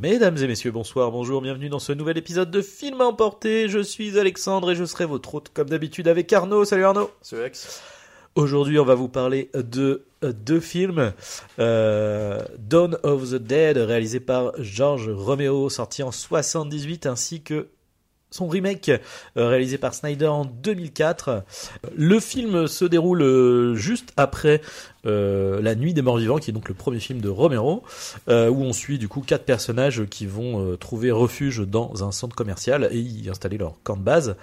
Mesdames et messieurs, bonsoir, bonjour, bienvenue dans ce nouvel épisode de Film à emporter. Je suis Alexandre et je serai votre hôte comme d'habitude avec Arnaud. Salut Arnaud. Salut Alex. Aujourd'hui, on va vous parler de euh, deux films. Euh, Dawn of the Dead, réalisé par George Romero, sorti en 78, ainsi que son remake euh, réalisé par Snyder en 2004. Le film se déroule juste après euh, La Nuit des Morts Vivants, qui est donc le premier film de Romero, euh, où on suit du coup quatre personnages qui vont euh, trouver refuge dans un centre commercial et y installer leur camp de base.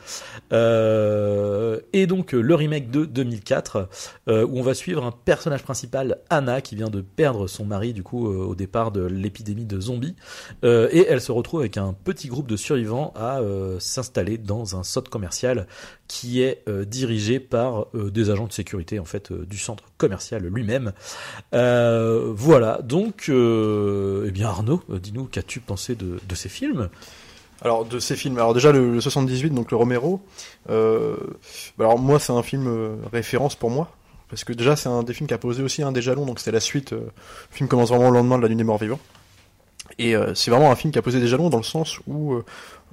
Euh, et donc le remake de 2004, euh, où on va suivre un personnage principal, Anna, qui vient de perdre son mari du coup au départ de l'épidémie de zombies, et elle se retrouve avec un petit groupe de survivants à s'installer dans un centre commercial qui est euh, dirigé par euh, des agents de sécurité en fait euh, du centre commercial lui-même. Voilà, donc eh bien Arnaud, dis-nous qu'as-tu pensé de, ces films? Alors de ces films, alors déjà le, le 78, donc le Romero. Bah alors moi c'est un film référence pour moi parce que déjà c'est un des films qui a posé aussi un des jalons, donc c'était la suite. le film commence vraiment le lendemain de la Nuit des Morts Vivants. Et euh, c'est vraiment un film qui a posé des jalons dans le sens où, euh,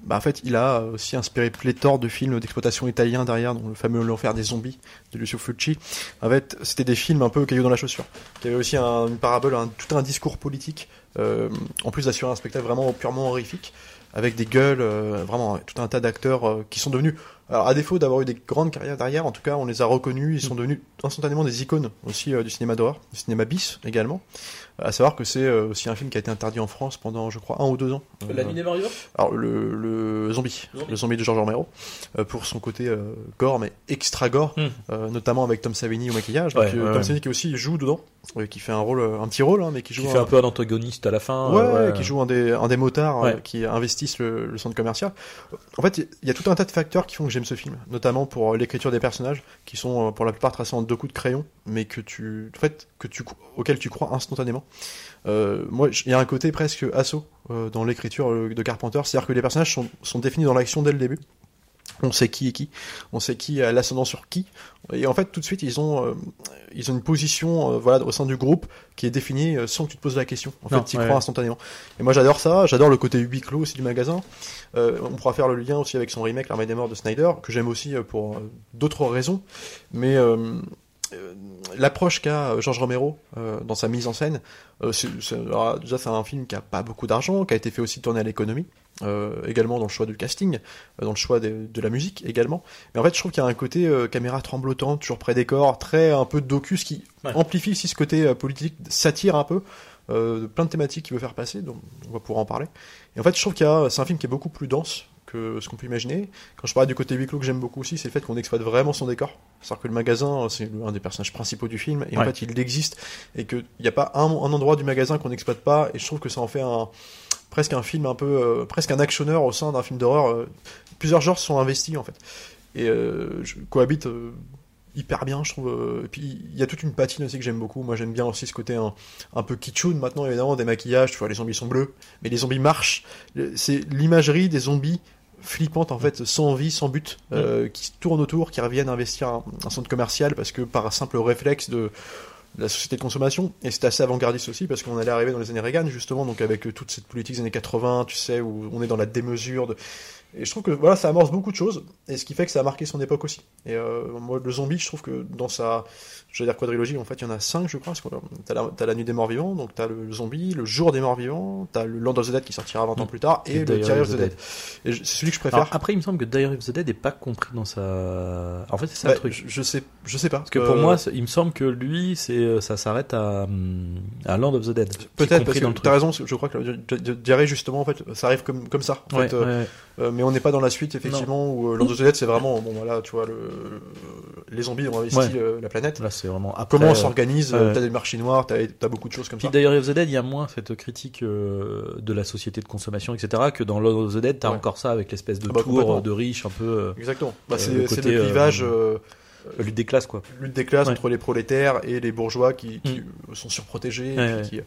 bah, en fait, il a aussi inspiré pléthore de films d'exploitation italiens derrière, dont le fameux L'enfer des zombies de Lucio Fulci. En fait, c'était des films un peu cailloux dans la chaussure, qui avaient aussi un- une parabole, un- tout un discours politique, euh, en plus d'assurer un spectacle vraiment purement horrifique, avec des gueules, euh, vraiment tout un tas d'acteurs euh, qui sont devenus, alors à défaut d'avoir eu des grandes carrières derrière, en tout cas, on les a reconnus, ils sont devenus instantanément des icônes aussi du cinéma d'horreur, du cinéma bis également. À savoir que c'est euh, aussi un film qui a été interdit en France pendant, je crois, un ou deux ans. La Euh, Nuit des Vivants alors le, le zombie, Zombie. le zombie de George Romero, euh, pour son côté gore, mais extra gore, Hmm. notamment avec Tom Savini au maquillage. Donc, Ouais, ouais, Tom. Savini qui aussi joue dedans, qui fait un rôle, un petit rôle, hein, mais qui joue Qui fait un peu un antagoniste à la fin. ouais, qui joue un des, un des motards qui investissent le, le centre commercial. En fait, il y a tout un tas de facteurs qui font que j'aime ce film, notamment pour l'écriture des personnages, qui sont pour la plupart tracés en deux coups de crayon, mais que tu, en fait, que tu, auxquels tu crois instantanément. Euh, moi, il y a un côté presque assaut euh, dans l'écriture euh, de Carpenter, c'est-à-dire que les personnages sont, sont définis dans l'action dès le début. On sait qui est qui, on sait qui a l'ascendant sur qui, et en fait tout de suite ils ont euh, ils ont une position voilà au sein du groupe qui est définie sans que tu te poses la question. En Non, fait, tu y ouais. crois instantanément. Et moi j'adore ça, j'adore le côté huis clos aussi du magasin. On pourra faire le lien aussi avec son remake L'Armée des Morts de Snyder, que j'aime aussi pour d'autres raisons, mais l'approche qu'a euh, George Romero euh, dans sa mise en scène, euh, alors, déjà c'est un film qui a pas beaucoup d'argent, qui a été fait aussi tourner à l'économie, euh, également dans le choix du casting, euh, dans le choix de, de la musique également. Mais en fait, je trouve qu'il y a un côté euh, caméra tremblotante, toujours près des corps, très un peu docus qui Ouais. amplifie aussi ce côté euh, politique, satire un peu. Euh, de plein de thématiques qu'il veut faire passer, donc on va pouvoir en parler. Et en fait, je trouve qu'il y a, c'est un film qui est beaucoup plus dense que ce qu'on peut imaginer. Quand je parlais du côté huis clos que j'aime beaucoup aussi, c'est le fait qu'on exploite vraiment son décor. C'est-à-dire que le magasin, c'est un des personnages principaux du film, et en fait, il existe, et qu'il n'y a pas un, un endroit du magasin qu'on n'exploite pas, et je trouve que ça en fait un, presque un film un peu, euh, presque un actionneur au sein d'un film d'horreur. euh, plusieurs genres sont investis, en fait. Et euh, je cohabite euh, hyper bien, je trouve. et puis, il y a toute une patine aussi que j'aime beaucoup. Moi, j'aime bien aussi ce côté un, un peu kitschoun, maintenant, évidemment, des maquillages, tu vois, les zombies sont bleus, mais les zombies marchent. C'est l'imagerie des zombies flippantes en fait, sans vie, sans but, euh, qui tournent autour, qui reviennent investir un, un centre commercial parce que par un simple réflexe de, la société de consommation, et c'est assez avant-gardiste aussi parce qu'on allait arriver dans les années Reagan justement, donc avec toute cette politique des années 80, tu sais, où on est dans la démesure de... Et je trouve que voilà, ça amorce beaucoup de choses, et ce qui fait que ça a marqué son époque aussi. Et euh, moi, le zombie, je trouve que dans sa, je veux dire quadrilogie, en fait, il y en a cinq, je crois. euh, T'as la, t'as la nuit des morts vivants, donc t'as le zombie, le jour des morts vivants, t'as le Land of the Dead qui sortira 20 ans Mm. plus tard, et, Et le Diary Diary of the Dead. Dead. Et je- c'est celui que je préfère. Alors, après, il me semble que Diary of the Dead n'est pas compris dans sa. En fait, c'est ça Bah, le truc. je, sais, je sais pas. Parce que pour Euh, moi, il me semble que lui, c'est euh, ça s'arrête à, à Land of the Dead. Peut-être parce que le t'as raison, je crois que la di- di- diarrhée justement en fait ça arrive comme comme ça. En Ouais, fait, euh, ouais, ouais. mais on n'est pas dans la suite effectivement où Land of the Dead c'est vraiment bon voilà tu vois le les zombies ont investi la planète. Là, c'est vraiment après. Comment on euh, s'organise ouais. euh, T'as des marchés noirs, t'as as beaucoup de choses comme Puis ça. d'ailleurs, of the Dead, il y a moins cette critique euh, de la société de consommation, etc. que dans Land of the Dead, t'as Ouais. encore ça avec l'espèce de Ah bah, tour de riches, un peu Exactement. Bah, c'est le côté, le clivage lutte des classes, quoi. lutte des classes Ouais. entre les prolétaires et les bourgeois qui, qui, Mm. sont surprotégés, et Ouais, puis qui,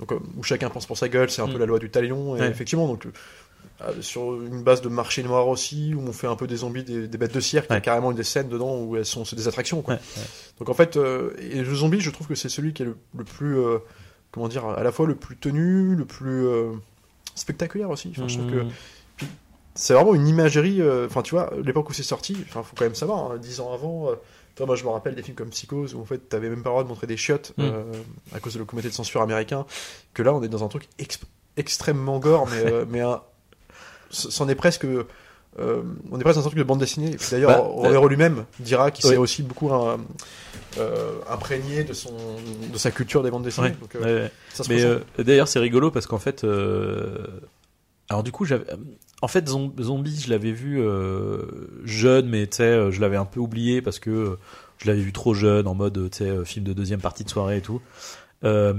donc où chacun pense pour sa gueule, c'est un Mm. peu la loi du talion. Et effectivement, donc sur une base de marché noir aussi, où on fait un peu des zombies, des, des bêtes de cirque, il y a Ouais. carrément des scènes dedans où elles sont des attractions. Quoi. Ouais, ouais. Donc en fait, euh, et le zombie, je trouve que c'est celui qui est le, le plus, euh, comment dire, à la fois le plus tenu, le plus euh, spectaculaire aussi. Enfin, je trouve que Mmh. c'est vraiment une imagerie. euh, Enfin, tu vois, l'époque où c'est sorti, enfin, faut quand même savoir, hein, dix ans avant. euh, toi, moi, je me rappelle des films comme Psychose où en fait, t'avais même pas le droit de montrer des chiottes Mm. euh, à cause de le comité de censure américain. Que là, on est dans un truc ex- extrêmement gore, mais, euh, mais un- c'en est presque. euh, on est presque dans un truc de bande dessinée. D'ailleurs, Bah, Romero lui-même dira qu'il Ouais. s'est aussi beaucoup euh, euh, imprégné de son de sa culture des bandes dessinées. Ouais, Donc, euh, ouais, ouais. ça se Mais euh, d'ailleurs, c'est rigolo parce qu'en fait, euh, alors du coup, j'avais, en fait, Zom- Zombie, je l'avais vu euh, jeune, mais tu sais, euh, je l'avais un peu oublié parce que euh, je l'avais vu trop jeune, en mode, tu sais, euh, film de deuxième partie de soirée et tout. Euh,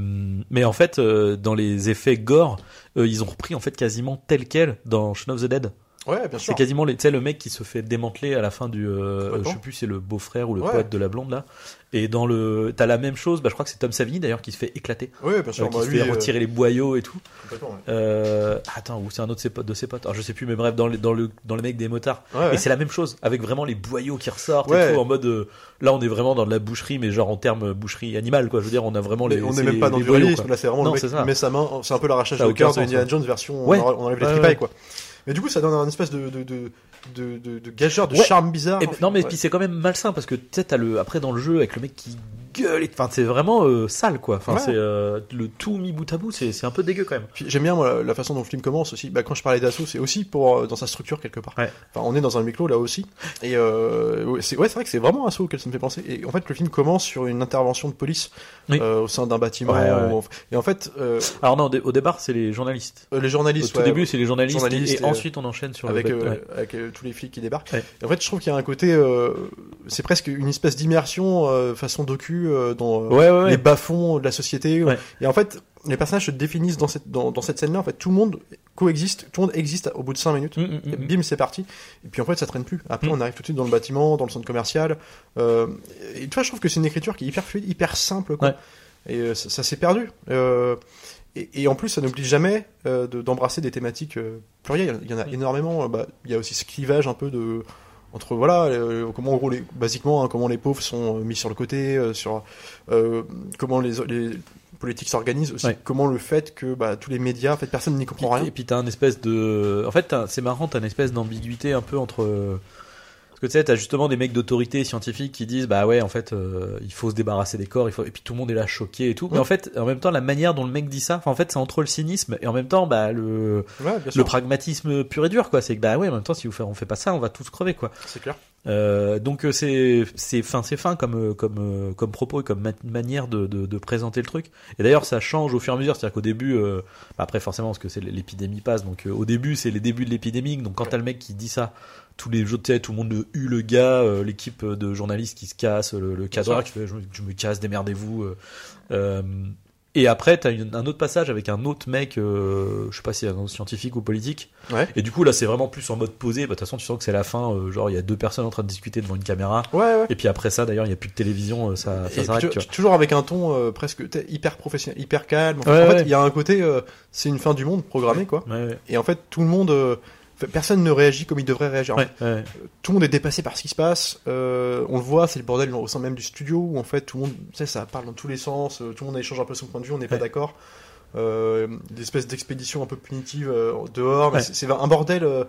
mais en fait, euh, dans les effets gore, euh, ils ont repris en fait quasiment tel quel dans Shaun of the Dead. ouais, bien C'est sûr. quasiment les- le mec qui se fait démanteler à la fin du, euh, je sais plus, c'est le beau-frère ou le Ouais. poète de la blonde là. Et dans le, t'as la même chose, bah, je crois que c'est Tom Savini d'ailleurs qui se fait éclater, Ouais, bien sûr. euh, qui bah, se lui, fait euh, retirer les boyaux et tout. complètement, ouais. Euh, attends, ou c'est un autre de ses potes, de ses potes. Alors, je sais plus, mais bref, dans le, dans le, dans le mec des motards. Ouais, ouais. Et c'est la même chose, avec vraiment les boyaux qui ressortent et tout, en mode, euh, là, on est vraiment dans de la boucherie, mais genre en termes boucherie animale, quoi. Je veux dire, on a vraiment les. Mais on c'est n'est même les- pas dans les du boyaux, réalisme, là c'est vraiment Non, le mec ça. met sa main, c'est un peu l'arrachage de cœur de Indiana ouais. Jones version on enlève on les tripailles quoi. Mais du coup ça donne un espèce de, de, de, de, de, de gageur, de Ouais. charme bizarre. Et- en fait. non, mais Ouais. puis c'est quand même malsain parce que tu sais, le après dans le jeu avec le mec qui gueule. Enfin, c'est vraiment euh, sale, quoi. Enfin, Ouais. c'est euh, le tout mis bout à bout, c'est c'est un peu dégueu quand même. J'aime bien moi, la, façon dont le film commence aussi. Bah, quand je parlais d'assaut, c'est aussi pour euh, dans sa structure quelque part. Enfin, on est dans un clos là aussi. Et euh, ouais, c'est ouais, c'est vrai que c'est vraiment assaut auquel ça me fait penser. Et en fait, le film commence sur une intervention de police Oui. au sein d'un bâtiment. Où- Et en fait, Alors non, au dé- au départ, c'est les journalistes. les Au journalistes. tout ouais, début, c'est les journalistes, journalistes et, et, ensuite on enchaîne sur avec, le. euh, ouais. avec euh, tous les flics qui débarquent. Ouais. En fait, je trouve qu'il y a un côté, euh, c'est presque une espèce d'immersion euh, façon docu euh, dans euh, Ouais, les bas-fonds de la société. Et en fait, les personnages se définissent dans cette, dans, dans cette scène-là. En fait, tout le monde coexiste, tout le monde existe au bout de 5 minutes. Mm, mm, mm. bim, c'est parti. Et puis en fait, ça traîne plus. Après, on arrive tout de suite dans le bâtiment, dans le centre commercial. Euh, et tu vois, je trouve que c'est une écriture qui est hyper fluide, hyper simple. Quoi. Ouais. Et euh, ça, ça s'est perdu. Euh, et, et en plus, ça n'oblige jamais euh, de- d'embrasser des thématiques euh, plurielles. Il y en a énormément. Euh, bah, il y a aussi ce clivage un peu de entre voilà euh, comment en gros les, basiquement hein, comment les pauvres sont mis sur le côté sur comment les, les politiques s'organisent aussi Ouais. comment le fait que bah, tous les médias en fait personne n'y comprend rien Et puis t'as un espèce de. En fait, c'est marrant, t'as une espèce d'ambiguïté un peu entre. Parce que tu sais, t'as justement des mecs d'autorité scientifique qui disent bah ouais, en fait, euh, il faut se débarrasser des corps, il faut... et puis tout le monde est là choqué et tout. Mais en fait, en même temps, la manière dont le mec dit ça, en fait, c'est entre le cynisme et en même temps, bah le, ouais, le pragmatisme pur et dur, quoi. C'est que bah ouais, en même temps, si vous fait- on fait pas ça, on va tous crever, quoi. c'est clair Euh, donc euh, c'est c'est fin c'est fin comme euh, comme euh, comme propos et comme ma- manière de, de, de présenter le truc. Et d'ailleurs ça change au fur et à mesure, c'est-à-dire qu'au début euh, bah, après forcément parce que c'est l'épidémie passe. Donc euh, au début c'est les débuts de l'épidémie. Donc quand t'as le mec qui dit ça tous les tu sais, tout le monde hue le gars, euh, l'équipe de journalistes qui se casse, le, le cadreur qui fait je, me- je me casse démerdez-vous et après, t'as une- un autre passage avec un autre mec, euh, je sais pas si c'est un scientifique ou politique, ouais et du coup, là, c'est vraiment plus en mode posé. Bah, De toute façon, tu sens que c'est la fin. euh, genre, il y a deux personnes en train de discuter devant une caméra. ouais ouais Et puis après ça, d'ailleurs, il n'y a plus de télévision. euh, Ça, ça s'arrête. tu tu- toujours avec un ton euh, presque hyper professionnel, hyper calme. En fait, il y a un côté, c'est une fin du monde programmée, quoi. Et en fait, tout le monde, personne ne réagit comme il devrait réagir. Ouais, ouais. Tout le monde est dépassé par ce qui se passe. Euh, on le voit, c'est le bordel au sein même du studio où en fait tout le monde, tu sais, ça parle dans tous les sens. euh, Tout le monde échange un peu son point de vue. On n'est pas d'accord. Euh, des espèces d'expéditions un peu punitives euh, dehors. Ouais. c'est- un bordel. euh,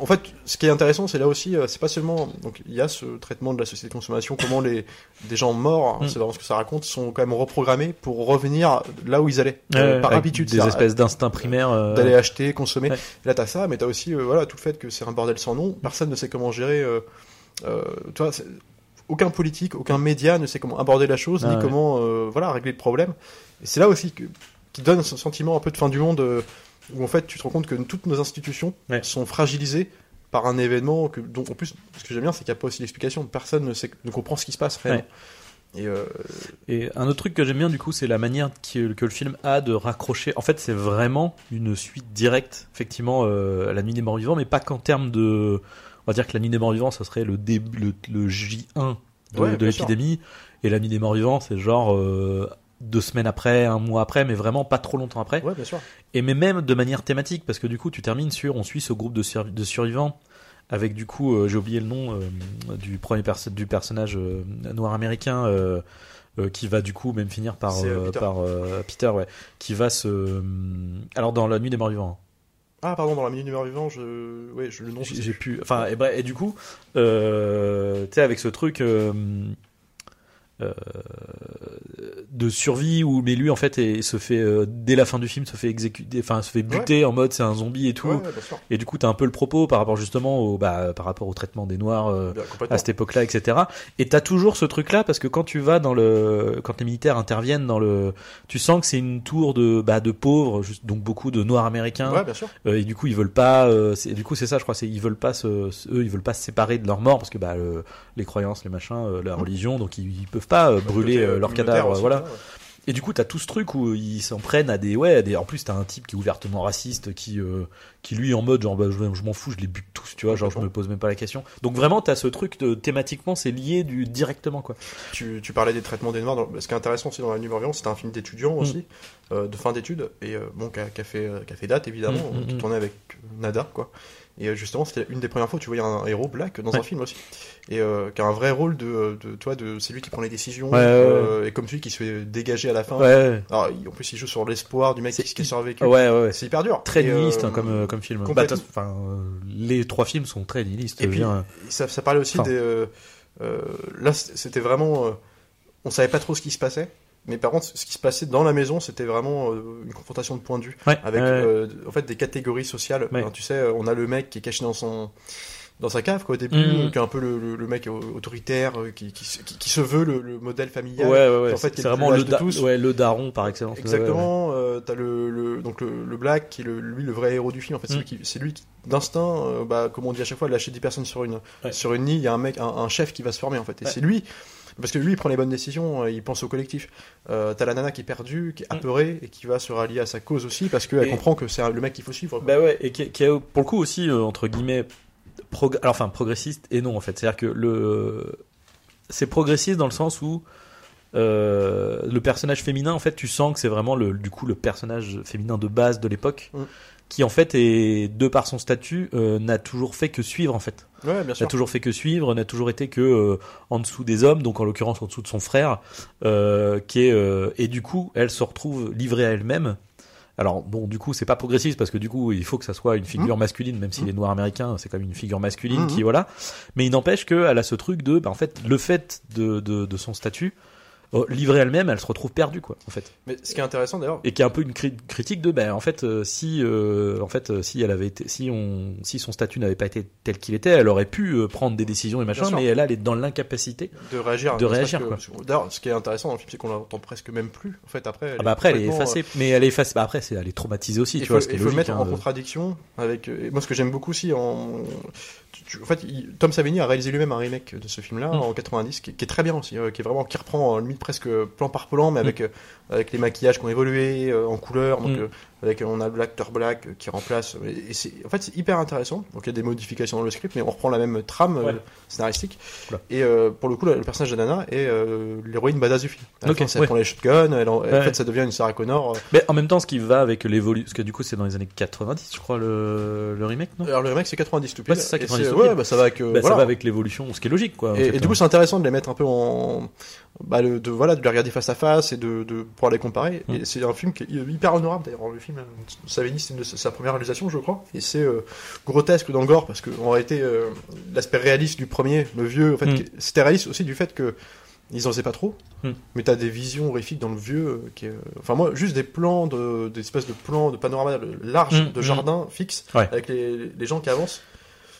en fait, ce qui est intéressant, c'est là aussi, euh, c'est pas seulement. Donc, il y a ce traitement de la société de consommation, comment les des gens morts, hein, Mm. c'est vraiment ce que ça raconte, sont quand même reprogrammés pour revenir là où ils allaient Ouais, euh, par habitude. Des espèces d'instincts primaires. d'aller acheter, consommer. Ouais. Là, t'as ça, mais t'as aussi voilà tout le fait que c'est un bordel sans nom. Personne ne sait comment gérer. Tu vois, c'est- aucun politique, aucun média ne sait comment aborder la chose, Ah ni comment voilà régler le problème. Et c'est là aussi que, qui donne ce sentiment un peu de fin du monde, euh, où en fait tu te rends compte que toutes nos institutions Ouais. sont fragilisées par un événement que, dont en plus, ce que j'aime bien, c'est qu'il n'y a pas aussi d'explication. Personne ne, sait, ne comprend ce qui se passe réellement. Et euh, Et un autre truc que j'aime bien du coup, c'est la manière que le film a de raccrocher. En fait, c'est vraiment une suite directe, effectivement, euh, à la nuit des morts vivants, mais pas qu'en termes de. On va dire que la nuit des morts vivants, ça serait le début, le, le J1 de, Ouais, de l'épidémie, et la nuit des morts vivants, c'est genre deux semaines après, un mois après, mais vraiment pas trop longtemps après. ouais, bien sûr. Et mais même de manière thématique, parce que du coup, tu termines sur, on suit ce groupe de, sur- de survivants avec du coup, euh, j'ai oublié le nom euh, du premier perso- du personnage euh, noir américain qui va du coup même finir par Peter. par Peter, ouais, qui va se, alors dans la nuit des morts vivants. Ah, pardon, dans la minute numéro vivant, je. Ouais, je, le nom. J'ai pu, enfin, et, bref, et du coup, tu sais, avec ce truc. Euh, de survie où mais lui en fait et, se fait euh, dès la fin du film se fait exécuter enfin se fait buter en mode c'est un zombie et tout Ouais, ouais, et du coup t'as un peu le propos par rapport justement au bah, par rapport au traitement des noirs euh, Bien, complètement. à cette époque-là, etc. Et t'as toujours ce truc-là parce que quand tu vas dans le, quand les militaires interviennent dans le, tu sens que c'est une tour de, bah, de pauvres, juste- donc beaucoup de noirs américains. Ouais, bien sûr. Euh, et du coup ils veulent pas, euh, c'est- du coup c'est ça, je crois, c'est ils veulent pas se, eux ils veulent pas se séparer de leur mort parce que bah le- les croyances, les machins, euh, la religion, donc ils, ils peuvent pas euh, brûler Côté, euh, euh, leurs cadavres, aussi, voilà. ouais. Et du coup, t'as tout ce truc où ils s'en prennent à des, ouais, à des. En plus, t'as un type qui est ouvertement raciste, qui, euh, qui lui, en mode, genre, bah, je, je m'en fous, je les bute tous, tu vois, genre, je me pose même pas la question. Donc vraiment, t'as ce truc de thématiquement, c'est lié du directement, quoi. Tu, tu parlais des traitements des noirs. dans- Ce qui est intéressant aussi dans la nuit c'était un film d'étudiants aussi, euh, de fin d'études, et euh, bon, qui a, fait, qui a fait date évidemment, Mm, mm, qui mm. tournait avec Nada, quoi. Et euh, justement, c'était une des premières fois où tu voyais un héros black dans Ouais. un film aussi, et euh, qui a un vrai rôle de, de toi, de c'est lui qui prend les décisions, Ouais, euh, et comme celui qui se fait dégager à la fin. Alors, il- en plus, il joue sur l'espoir du mec qui, est survécu. ouais, ouais. ouais. C'est hyper dur. Très Et, nihiliste hein, comme, comme film. Bah, enfin, les trois films sont très nihilistes. Et puis, ça, ça parlait aussi Enfin. des. là, c'était vraiment. on savait pas trop ce qui se passait. Mais par contre, ce qui se passait dans la maison, c'était vraiment euh, une confrontation de points de vue. Ouais, Avec, euh, en fait, des catégories sociales. Ouais. Enfin, tu sais, on a le mec qui est caché dans son. Dans sa cave, quoi, au début, Mhm. qui est un peu le, le- le mec au- autoritaire, euh, qui, qui, se- qui- qui se veut le, le modèle familial. Ouais, ouais, ouais. en fait, c'est vraiment le, lâche de da- tous. ouais, le daron par excellence. Exactement. euh, T'as le, le donc le, Black qui est lui le vrai héros du film. En fait, c'est Mm. lui qui- c'est lui qui d'instinct, euh, bah, comme on dit à chaque fois, lâcher 10 personnes sur une sur une île, il y a un mec, un, un chef qui va se former en fait. Et c'est lui. Parce que lui, il prend les bonnes décisions, euh, il pense au collectif. Euh, T'as la nana qui est perdue, qui est Mm. apeurée et qui va se rallier à sa cause aussi parce qu'elle Et- comprend que c'est le mec qu'il faut suivre. quoi. Bah ouais, et qui, qui est pour le coup aussi, euh, entre guillemets, prog- alors, enfin, progressiste et non, en fait. C'est-à-dire que le. C'est progressiste dans le sens où. euh, le personnage féminin, en fait, tu sens que c'est vraiment le, du coup le personnage féminin de base de l'époque, Mm. Qui en fait est de par son statut euh, n'a toujours fait que suivre en fait. ouais, bien n'a sûr. toujours fait que suivre, n'a toujours été que euh, en dessous des hommes, donc en l'occurrence en dessous de son frère, euh, qui est euh, et du coup elle se retrouve livrée à elle-même. Alors bon, du coup c'est pas progressiste parce que du coup il faut que ça soit une figure masculine, même s'il est noir américain, c'est quand même une figure masculine Mhm. qui voilà. Mais il n'empêche qu'elle a ce truc de, bah, en fait, le fait de, de, de son statut. Euh, Livrée elle-même, elle se retrouve perdue, quoi, en fait Mais ce qui est intéressant d'ailleurs, et qui est un peu une cri- critique de ben en fait euh, si euh, en fait si elle avait été si on si son statut n'avait pas été tel qu'il était elle aurait pu euh, prendre des décisions et machin mais elle elle est dans l'incapacité de réagir. De réagir, D'ailleurs, ce qui est intéressant dans le film, c'est qu'on l'entend presque même plus. En fait, après. ah bah après elle est effacée mais elle est effacée bah après c'est elle est traumatisée aussi il tu faut, vois ce qui il est faut le logique mettre hein, en de- contradiction avec. moi, ce que j'aime beaucoup aussi, en, en fait, il- Tom Savini a réalisé lui-même un remake de ce film-là Mm. en 90, qui, qui est très bien aussi, euh, qui est vraiment qui reprend euh, limite presque plan par plan, mais Mm. avec euh, avec les maquillages qui ont évolué euh, en couleur, donc Mm. euh, avec on a l'acteur black euh, qui remplace. Et, c'est en fait c'est hyper intéressant. Donc il y a des modifications dans le script, mais on reprend la même trame euh, Ouais. scénaristique. Et euh, pour le coup, le, personnage de Nana est euh, l'héroïne badass du film. À la fin, ouais. prend les shotguns, elle en, en fait ça devient une Sarah Connor. euh, mais en même temps ce qui va avec l'évolution parce que du coup c'est dans les années 90 je crois le, le remake non? Alors le remake c'est 90 tout pile. C'est ça, Et 90 c'est- tout Ouais, bah ça va avec. euh, Bah, voilà. ça va avec l'évolution ce qui est logique quoi Et, du hein. coup c'est intéressant de les mettre un peu en. Bah, le- de, voilà, de les regarder face à face et de, de pouvoir les comparer. Mm. Et c'est un film qui est hyper honorable d'ailleurs. Le film, euh, Savini, c'est sa première réalisation, je crois. Et c'est euh, grotesque dans le gore parce qu'en réalité, euh, l'aspect réaliste du premier, le vieux, en fait, Mm. c'était réaliste aussi du fait que ils en faisaient pas trop. Mm. Mais t'as des visions horrifiques dans le vieux euh, qui est, euh, Enfin, moi, juste des plans, de, des espèces de plans de panorama larges Mm, de jardin fixes Ouais. avec les, les gens qui avancent.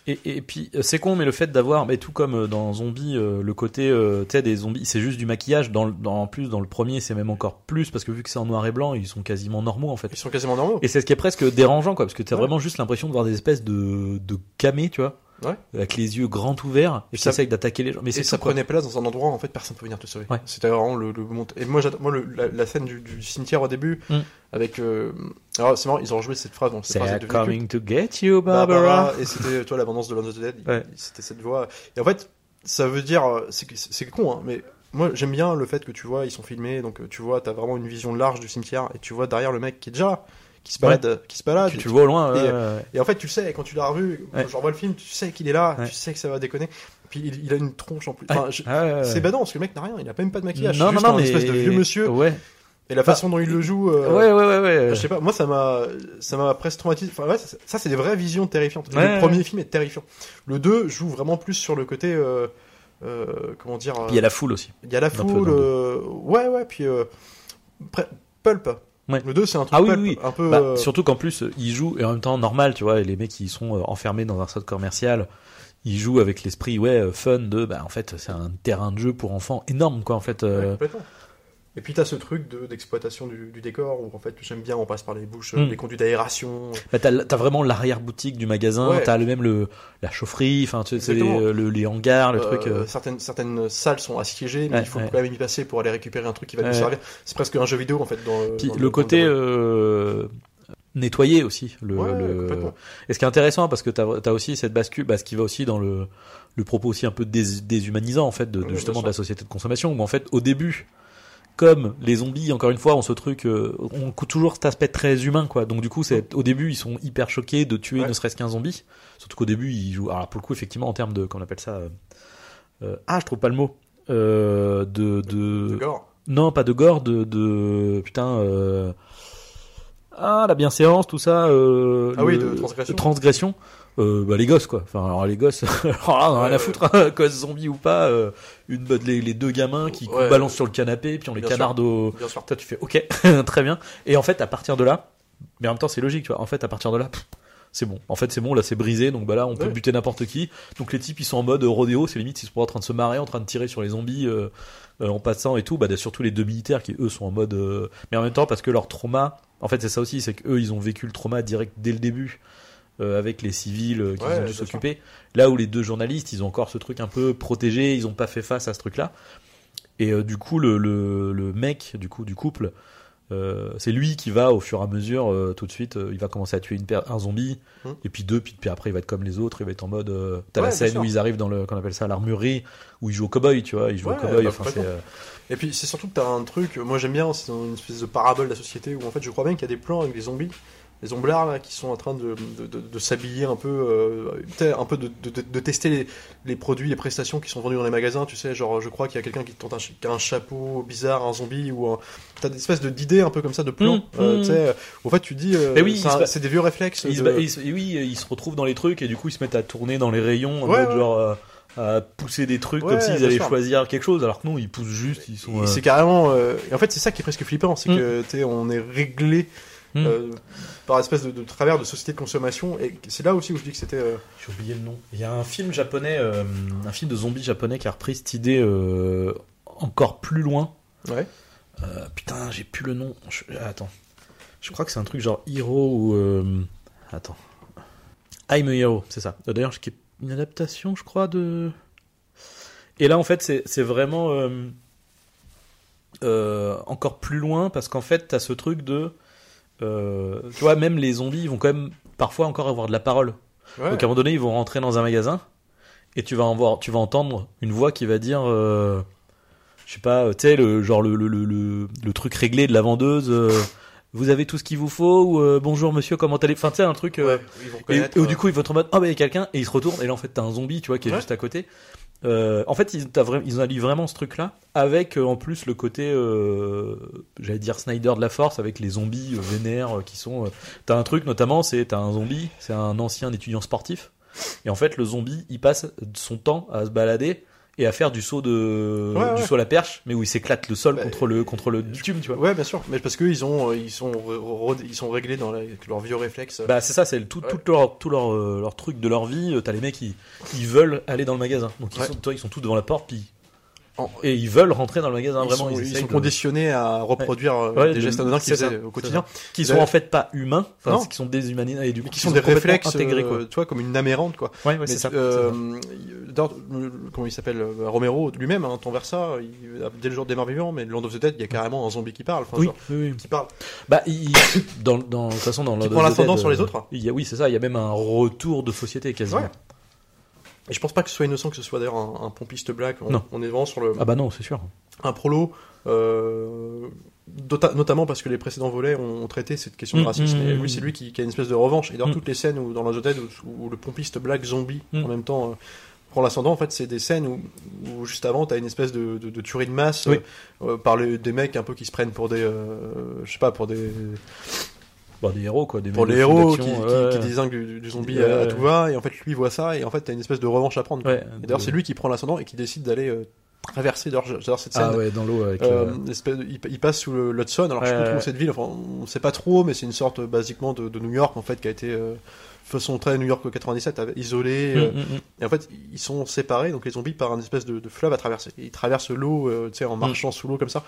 Et, et puis euh, c'est con, mais le fait d'avoir, mais tout comme euh, dans Zombie, euh, le côté, euh, tu des zombies, c'est juste du maquillage. Dans, en plus, dans le premier, c'est même encore plus parce que vu que c'est en noir et blanc, ils sont quasiment normaux en fait. Ils sont quasiment normaux. Et c'est ce qui est presque dérangeant, quoi, parce que t'as Ouais. vraiment juste l'impression de voir des espèces de, de camés, tu vois, Ouais. avec les yeux grands ouverts, et Et qui ça- essayent d'attaquer les gens. Mais Et ça quoi. prenait place dans un endroit où en fait personne peut venir te sauver. Ouais. C'était vraiment le, le Et moi, moi le- la, la scène du, du cimetière au début, Mm. avec. euh, Alors c'est marrant, ils ont rejoué cette phrase. Donc cette phrase est coming to get you. Barbara. Barbara. Et c'était toi l'abondance de Land of the Dead. Ouais. C'était cette voix. Et en fait, ça veut dire, c'est con, hein, mais moi j'aime bien le fait que tu vois, ils sont filmés, donc tu vois, t'as vraiment une vision large du cimetière, et tu vois derrière le mec qui est déjà qui se balade, euh, qui se balade. Tu, le vois au loin. Et, ouais, ouais. et en fait, tu le sais, quand tu l'as revu, Ouais. quand je revois le film, tu sais qu'il est là, Ouais. tu sais que ça va déconner. Puis il, il a une tronche en plus. Ouais. Enfin, je- ouais, ouais. C'est badant parce que le mec n'a rien, il a même pas de maquillage. Non, non, non, un mais espèce de vieux monsieur. Ouais. Et la façon dont il le joue, euh, Ouais, ouais, ouais, ouais. je sais pas, moi ça m'a, ça m'a presque traumatisé. Enfin, ouais, ça, ça, c'est des vraies visions terrifiantes. Ouais, le ouais. premier film est terrifiant. Le 2 joue vraiment plus sur le côté, euh, euh, comment dire, Puis il y a la foule aussi. il y a la foule, ouais, ouais, puis pulp. Ouais. Le 2 c'est un truc Ah oui, oui. un peu. Bah, euh, Surtout qu'en plus, euh, ils jouent, et en même temps normal, tu vois, et les mecs ils sont euh, enfermés dans un centre commercial, ils jouent avec l'esprit, ouais, fun de, bah en fait, c'est un terrain de jeu pour enfants énorme, quoi, en fait. Ouais, euh. Et puis t'as ce truc de- d'exploitation du, du décor où en fait j'aime bien on passe par les bouches, Mm. les conduits d'aération. bah, t'as, t'as vraiment l'arrière-boutique du magasin, Ouais. t'as le même le, la chaufferie, enfin, tu sais, les, le- les hangars, le Euh, truc. euh, certaines, certaines salles sont assiégées, mais Ouais, il faut ouais. quand même y passer pour aller récupérer un truc qui va nous servir. C'est presque un jeu vidéo en fait. Dans, Puis dans le côté euh, nettoyer aussi. Le, le-. Et ce qui est intéressant, parce que t'as as aussi cette bascule, bah, ce qui va aussi dans le, le propos aussi un peu dés- déshumanisant en fait de, de justement de la société de consommation, où en fait au début, comme les zombies, encore une fois, ont ce truc, euh, ont toujours cet aspect très humain quoi. Donc du coup, c'est au début ils sont hyper choqués de tuer Ouais. ne serait-ce qu'un zombie. Surtout qu'au début ils jouent. Alors pour le coup, effectivement, en termes de, comment on appelle ça, euh, euh, ah je trouve pas le mot. Euh, de, de, de gore. non, pas de gore, de, de putain. Ah, la bienséance, tout ça. Euh, Ah oui, de transgression. transgression. Euh, bah les gosses quoi. Enfin alors les gosses, alors là, on a rien à Ouais, foutre, hein, cause zombie ou pas. euh, une bah, les, les deux gamins qui Ouais. balancent sur le canapé, puis on les Bien canarde au. Bien sûr. Toi tu fais ok, très bien. Et en fait à partir de là, mais en même temps c'est logique, tu vois. En fait à partir de là, pff, c'est bon. En fait c'est bon, là c'est brisé, donc bah là on peut Ouais. buter n'importe qui. Donc les types ils sont en mode rodéo, c'est limite ils sont en train de se marrer, en train de tirer sur les zombies. euh, euh, en passant et tout, bah, surtout les deux militaires qui eux sont en mode, euh, mais en même temps parce que leur trauma, en fait c'est ça aussi, c'est qu'eux ils ont vécu le trauma direct dès le début euh, avec les civils euh, qui Ouais, ont dû s'occuper. Là où les deux journalistes, ils ont encore ce truc un peu protégé, ils ont pas fait face à ce truc-là. Et euh, du coup le, le, le mec du coup du couple, euh, c'est lui qui va au fur et à mesure euh, tout de suite, euh, il va commencer à tuer une per- un zombie. Hum. et puis deux, puis, puis après il va être comme les autres, il va être en mode, t'as Ouais, la scène où ils arrivent dans le qu'on appelle ça l'armurerie où ils jouent au cowboy, tu vois, ils jouent Ouais, au cowboy. bah, enfin Et puis c'est surtout que t'as un truc, moi j'aime bien, c'est une espèce de parabole de la société où en fait je crois bien qu'il y a des plans avec des zombies, des zomblards là qui sont en train de, de, de- de s'habiller un peu, euh, un peu de, tester les, les produits, les prestations qui sont vendus dans les magasins, tu sais, genre je crois qu'il y a quelqu'un qui tente un, qui a un chapeau bizarre, un zombie ou un... T'as des espèces de- d'idées un peu comme ça, de plans, Mm, euh, mm. tu sais, où en fait tu dis, euh, Mais oui, c'est des vieux réflexes. Ils se et oui, ils se retrouvent dans les trucs et du coup ils se mettent à tourner dans les rayons, en Ouais, mode ouais. genre euh, à pousser des trucs Ouais, comme s'ils allaient sûr. choisir quelque chose, alors que non, ils poussent juste, ils sont. Euh, C'est carrément. euh, Et en fait, c'est ça qui est presque flippant, c'est Mm. que tu on est réglé Mm. euh, par espèce de, de travers de société de consommation. Et c'est là aussi où je dis que c'était. euh, J'ai oublié le nom. Il y a un film japonais, euh, un film de zombies japonais qui a repris cette idée euh, encore plus loin. Ouais. Euh, putain, j'ai plus le nom. Je- Attends. Je crois que c'est un truc genre Hero ou. euh, Attends. I'm a Hero, c'est ça. D'ailleurs, c'est une adaptation, je crois, de. Et là, en fait, c'est c'est vraiment euh, euh, encore plus loin parce qu'en fait, t'as ce truc de. Euh, tu vois, même les zombies, ils vont quand même parfois encore avoir de la parole. ouais. Donc à un moment donné, ils vont rentrer dans un magasin et tu vas en voir, tu vas entendre une voix qui va dire, euh, je sais pas, tu sais, le genre le, le, le, truc réglé de la vendeuse. euh, vous avez tout ce qu'il vous faut? ou bonjour monsieur, comment allez? Enfin, tu sais, un truc. Ouais, ils vont et, du coup, ils vont être en mode, ah bah il y a quelqu'un et ils se retournent et là en fait t'as un zombie, tu vois, qui est Ouais. juste à côté. Euh, en fait, ils, ils allient vraiment ce truc-là, avec euh, en plus le côté, euh, j'allais dire Snyder de la Force, avec les zombies vénères qui sont. t'as un truc notamment, c'est un zombie, c'est un ancien étudiant sportif, et en fait le zombie, il passe son temps à se balader et à faire du saut de Ouais, du ouais. saut à la perche, mais où il s'éclate le sol Bah, contre le contre le bitume, tu vois. Ouais, bien sûr, mais parce que ils ont, euh, ils sont, ils sont réglés dans la- leurs vieux réflexes. Bah c'est ça, c'est tout, Ouais. tout leur tout leur euh, leur truc de leur vie. euh, T'as les mecs qui ils veulent aller dans le magasin, donc ils sont toi, ils sont tous devant la porte puis et ils veulent rentrer dans le magasin ils vraiment. sont, ils essayent sont de- conditionnés à reproduire euh, Ouais, des de- gestes anodins qu'ils faisaient au quotidien, qui sont en fait pas humains, enfin qui sont déshumanisés et du coup qui sont des complètement réflexes intégrés quoi. euh, tu vois, comme une amérante, quoi. Ouais, ouais, Mais, c'est ça. euh, ça. comment il s'appelle euh, Romero lui-même, hein, vers ça, il, dès le jour des morts vivants, mais Land of the Dead, il y a carrément un zombie qui parle. Enfin, Oui, genre, oui, oui. qui parle. Bah, il, dans, dans, de toute façon, dans prend of the l'ascendant Dead, sur les autres. Il y a, oui, c'est ça. Il y a même un retour de société quasiment. Et je pense pas que ce soit innocent que ce soit d'ailleurs un, un pompiste black. On, Non. on est vraiment sur le, Ah bah non, c'est sûr. un prolo, euh, notamment parce que les précédents volets ont, ont traité cette question de Mm, racisme. mm, et mm, mm. c'est lui qui, qui a une espèce de revanche. Et dans toutes les scènes où, dans the Dead où, où le pompiste black zombie en même temps euh, prend l'ascendant, en fait, c'est des scènes où, où juste avant, t'as une espèce de, de, de tuerie de masse Oui. euh, par les- des mecs un peu qui se prennent pour des, je sais pas, pour des, Bah, des héros quoi. Des pour les héros qui, d'action, qui, ouais. qui désinguent du, du zombie Ouais, à, tout va. Et en fait, lui voit ça et en fait, t'as une espèce de revanche à prendre. Ouais, d'ailleurs, c'est lui qui prend l'ascendant et qui décide d'aller euh, traverser d'ailleurs, cette scène. Ah ouais, dans l'eau avec. Euh, le- espèce de- il, il passe sous l'Hudson. Alors je sais plus cette ville. Enfin, on sait pas trop, mais c'est une sorte euh, basiquement de, de New York en fait qui a été euh, façon très New York 97, avec- isolé. euh, Mm, mm, mm. et en fait, ils sont séparés, donc les zombies par un espèce de, de fleuve à traverser. Et ils traversent l'eau, euh, tu sais, en marchant sous l'eau comme ça.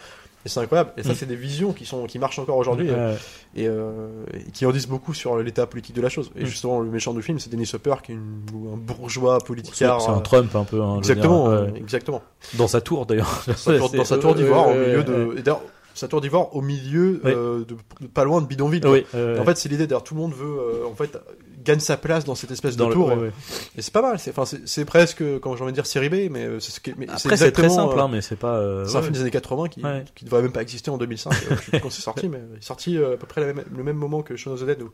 Et c'est incroyable. Et ça, Mm. c'est des visions qui sont qui marchent encore aujourd'hui euh, et, euh, et qui en disent beaucoup sur l'état politique de la chose. Et Mm. justement, le méchant du film, c'est Dennis Hopper, qui est une- un bourgeois politicard. c'est un euh, Trump un peu. hein, Exactement, dire, exactement. Dans sa tour d'ailleurs. Dans sa tour- dans sa tour d'ivoire, au milieu de. Tour d'ivoire au milieu Oui. euh, de, de- pas loin de bidonville. Oui. euh, En fait, c'est l'idée d'ailleurs, tout le monde veut, euh, en fait, gagne sa place dans cette espèce dans de le- tour. ouais, ouais. Et c'est pas mal. C'est, enfin, c'est, presque, quand j'ai envie de dire, série B, mais c'est ce qui, mais Après, c'est très simple, euh, hein, mais c'est pas. euh, c'est un film des années 80 qui, Ouais. qui devrait même pas exister en 2005. euh, je sais plus quand c'est sorti, mais il est sorti euh, à peu près la même- le même moment que Shaun of the Dead, où,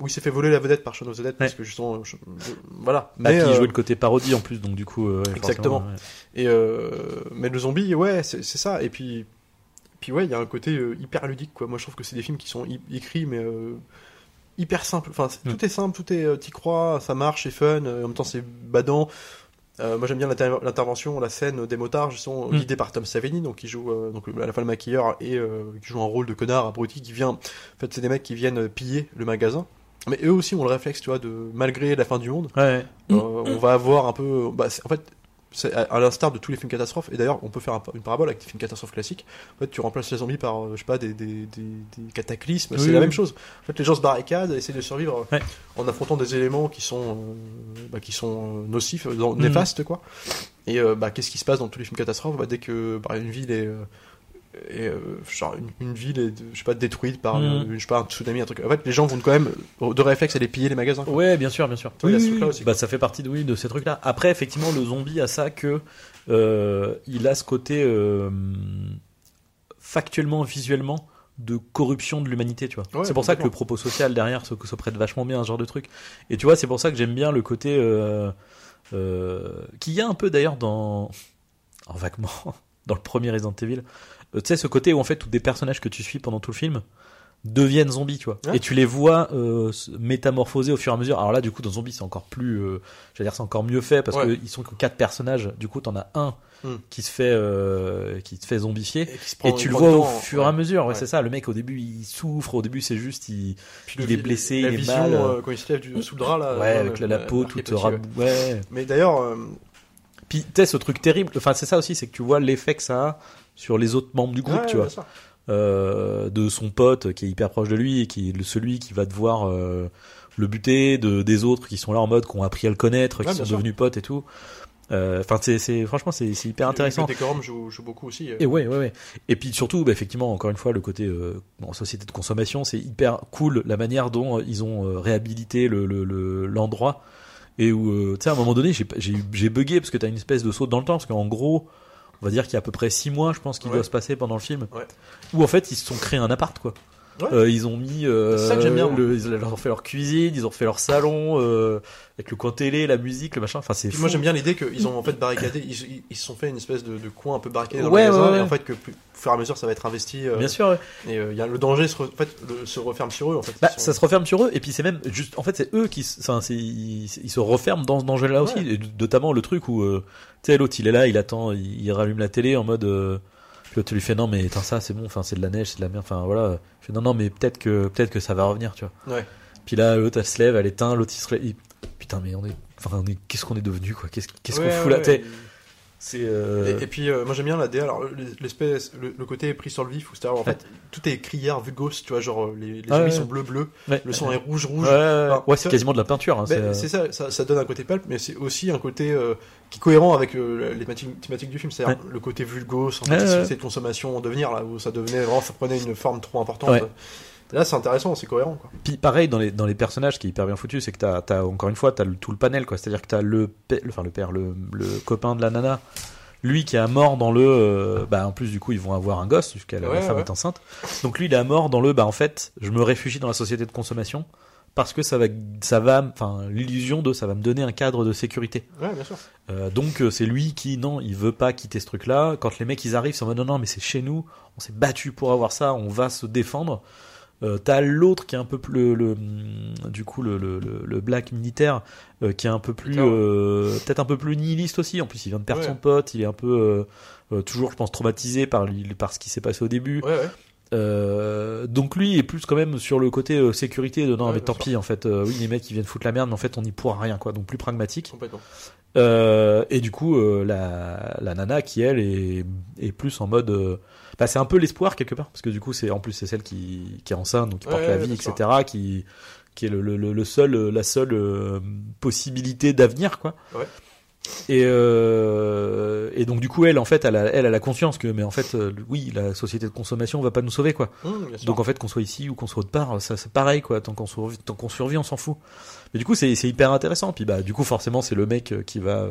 où il s'est fait voler la vedette par Shaun of the Dead, parce que justement, je- je- voilà. Puis il euh, jouait le côté parodie en plus, donc du coup. euh, ouais, Exactement. Et euh, mais le zombie, ouais, c'est c'est ça. Et puis, puis ouais, il y a un côté euh, hyper ludique, quoi. Moi, je trouve que c'est des films qui sont écrits, mais euh, hyper simples. Enfin, Mm. tout est simple, tout est, euh, t'y crois, ça marche, c'est fun. en même temps, c'est badant. Euh, moi, j'aime bien l'inter- l'intervention, la scène des motards, sont Mm. guidés par Tom Savini, donc qui joue euh, donc à la fois le maquilleur et euh, qui joue un rôle de connard abruti qui vient. En fait, c'est des mecs qui viennent piller le magasin. Mais eux aussi ont le réflexe, tu vois, de malgré la fin du monde, Ouais. on va avoir un peu. Bah, en fait, à, à l'instar de tous les films catastrophes, et d'ailleurs, on peut faire un- une parabole avec des films catastrophes classiques. En fait, tu remplaces les zombies par, euh, je sais pas, des, des, des, des cataclysmes, Oui, c'est oui. la même chose. En fait, les gens se barricadent, essaient de survivre euh, Ouais. en affrontant des éléments qui sont, euh, bah, qui sont nocifs, néfastes, quoi. Et euh, bah, qu'est-ce qui se passe dans tous les films catastrophes? Bah, Dès que bah, une ville est. est, euh, genre une, une ville est, je sais pas, détruite par euh, je sais pas, un tsunami, un truc. En fait, les gens vont quand même, de réflexe, aller piller les magasins. quoi. Ouais, bien sûr, bien sûr. Tu vois, il y a ce Oui, truc-là oui, aussi, Bah, ça fait partie de, oui, de ces trucs-là. Après, effectivement, le zombie a ça que euh, il a ce côté euh, factuellement, visuellement de corruption de l'humanité, tu vois. Ouais, c'est pour ça que le propos social derrière se, se prête vachement bien à ce genre de truc. Et tu vois, c'est pour ça que j'aime bien le côté euh, euh, qu'il y a un peu d'ailleurs dans, en vaguement, dans le premier Resident Evil. Euh, tu sais, ce côté où en fait tous des personnages que tu suis pendant tout le film deviennent zombies, tu vois. Ouais. Et tu les vois euh, se métamorphoser au fur et à mesure. Alors là, du coup, dans Zombie, c'est encore plus, euh, j'allais dire, c'est encore mieux fait parce Ouais. qu'ils sont que quatre personnages. Du coup, t'en as un Hmm. qui se fait, euh, qui se fait zombifier. se Et tu le vois au fur et ouais. à mesure, ouais, c'est ça. Le mec au début il souffre, au début c'est juste il, il le- est blessé, la il est vision, mal. euh, quand il se lève du, sous le drap là. ouais, euh, avec la, la peau toute petit, ouais. Mais d'ailleurs, euh, Puis tu sais ce truc terrible, enfin c'est ça aussi, c'est que tu vois l'effet que ça a sur les autres membres du groupe, ouais, tu vois. euh, de son pote qui est hyper proche de lui et qui est le- celui qui va devoir euh, le buter, de des autres qui sont là en mode qui ont appris à le connaître, qui sont sûr. devenus potes et tout. Euh, Enfin, c'est, c'est franchement c'est, hyper intéressant. Le décorum joue, joue beaucoup aussi. euh. Et ouais, ouais, ouais. Et puis surtout, bah, effectivement, encore une fois, le côté euh, en société de consommation, c'est hyper cool la manière dont euh, ils ont euh, réhabilité le, le, le- l'endroit. Et où, euh, tu sais, à un moment donné, j'ai, bugué parce que t'as une espèce de saut dans le temps, parce qu'en gros, on va dire qu'il y a à peu près six mois, je pense, qu'il Ouais. doit se passer pendant le film, Ouais. où en fait ils se sont créés un appart, quoi. Ouais. Euh, ils ont mis, euh, C'est ça que j'aime bien, moi. le- ils ont fait leur cuisine, ils ont fait leur salon euh, avec le coin télé, la musique, le machin. Enfin, c'est moi j'aime bien l'idée qu'ils ont en fait barricadé, ils, ils- se sont fait une espèce de, de coin un peu barricadé dans Ouais, le magasin, ouais, et en fait que plus, au fur et à mesure ça va être investi, euh, Bien sûr. ouais. et euh, il y a, le danger se, re- en fait, le- se referme sur eux en fait. Bah, sont- ça se referme sur eux et puis c'est même juste en fait c'est eux qui enfin ils, ils se referment dans ce danger là aussi et notamment le truc où euh, tu sais l'autre il est là il attend il, il rallume la télé en mode euh, l'autre lui fait non mais attends ça c'est bon enfin c'est de la neige c'est de la merde enfin voilà il fait non non mais peut-être que peut-être que ça va revenir tu vois Ouais. puis là l'autre elle se lève elle éteint l'autre il se lève il- putain mais on est enfin on est qu'est-ce qu'on est devenu quoi? Qu'est-ce Ouais, qu'on fout là? ouais. C'est euh, Et, et puis euh, moi j'aime bien la DA, alors l'espèce, le, le côté pris sur le vif, c'est-à-dire en Ouais. fait tout est criard, vulgos, tu vois, genre euh, les, les Ah, ouais. sont bleu bleu, ouais, le son est rouge rouge. Enfin, Ouais, c'est ça- quasiment de la peinture hein, Ben, c'est, euh, c'est ça, ça, ça donne un côté pulp, mais c'est aussi un côté euh, qui est cohérent avec euh, les thématiques, thématiques du film, c'est-à-dire le côté vulgos, en fait, cette consommation en devenir, là, où ça devenait vraiment, ça prenait une forme trop importante. Là, c'est intéressant, c'est cohérent, quoi. Puis pareil dans les dans les personnages qui est hyper bien foutu, c'est que t'as as encore une fois t'as le, tout le panel quoi, c'est-à-dire que t'as le, enfin père le, le copain de la nana, lui qui est à mort dans le euh, bah en plus du coup ils vont avoir un gosse puisque la Ouais, femme ouais. est enceinte. Donc lui il est à mort dans le bah en fait je me réfugie dans la société de consommation parce que ça va ça va enfin l'illusion de ça va me donner un cadre de sécurité. Ouais, bien sûr. Euh, donc euh, c'est lui qui non, il veut pas quitter ce truc-là. Quand les mecs ils arrivent, c'est en mode non non mais c'est chez nous, on s'est battu pour avoir ça, on va se défendre. Euh, T'as l'autre qui est un peu plus le, le- du coup le, le, le- black militaire euh, qui est un peu plus euh, peut-être un peu plus nihiliste aussi. En plus il vient de perdre Ouais. son pote, il est un peu euh, euh, toujours je pense traumatisé par par ce qui s'est passé au début. Ouais, ouais. Euh, donc lui est plus quand même sur le côté euh, sécurité de non mais tant pis en fait euh, oui les mecs ils viennent foutre la merde mais en fait on n'y pourra rien quoi donc plus pragmatique. Euh, et du coup, euh, la, la nana qui elle est, est plus en mode, euh, bah, c'est un peu l'espoir quelque part, parce que du coup c'est en plus c'est celle qui, qui est enceinte, donc qui Ouais, porte la vie, etc., qui, qui est le, le, le- seul, la seule euh, possibilité d'avenir, quoi. Ouais. Et, euh, et donc du coup elle en fait elle a, elle a la conscience que mais en fait euh, oui la société de consommation va pas nous sauver quoi. Sûr. Donc en fait qu'on soit ici ou qu'on soit autre part, ça c'est pareil quoi. Tant qu'on survit, tant qu'on survit, on s'en fout. Mais du coup c'est c'est hyper intéressant. Puis bah du coup forcément c'est le mec euh, qui va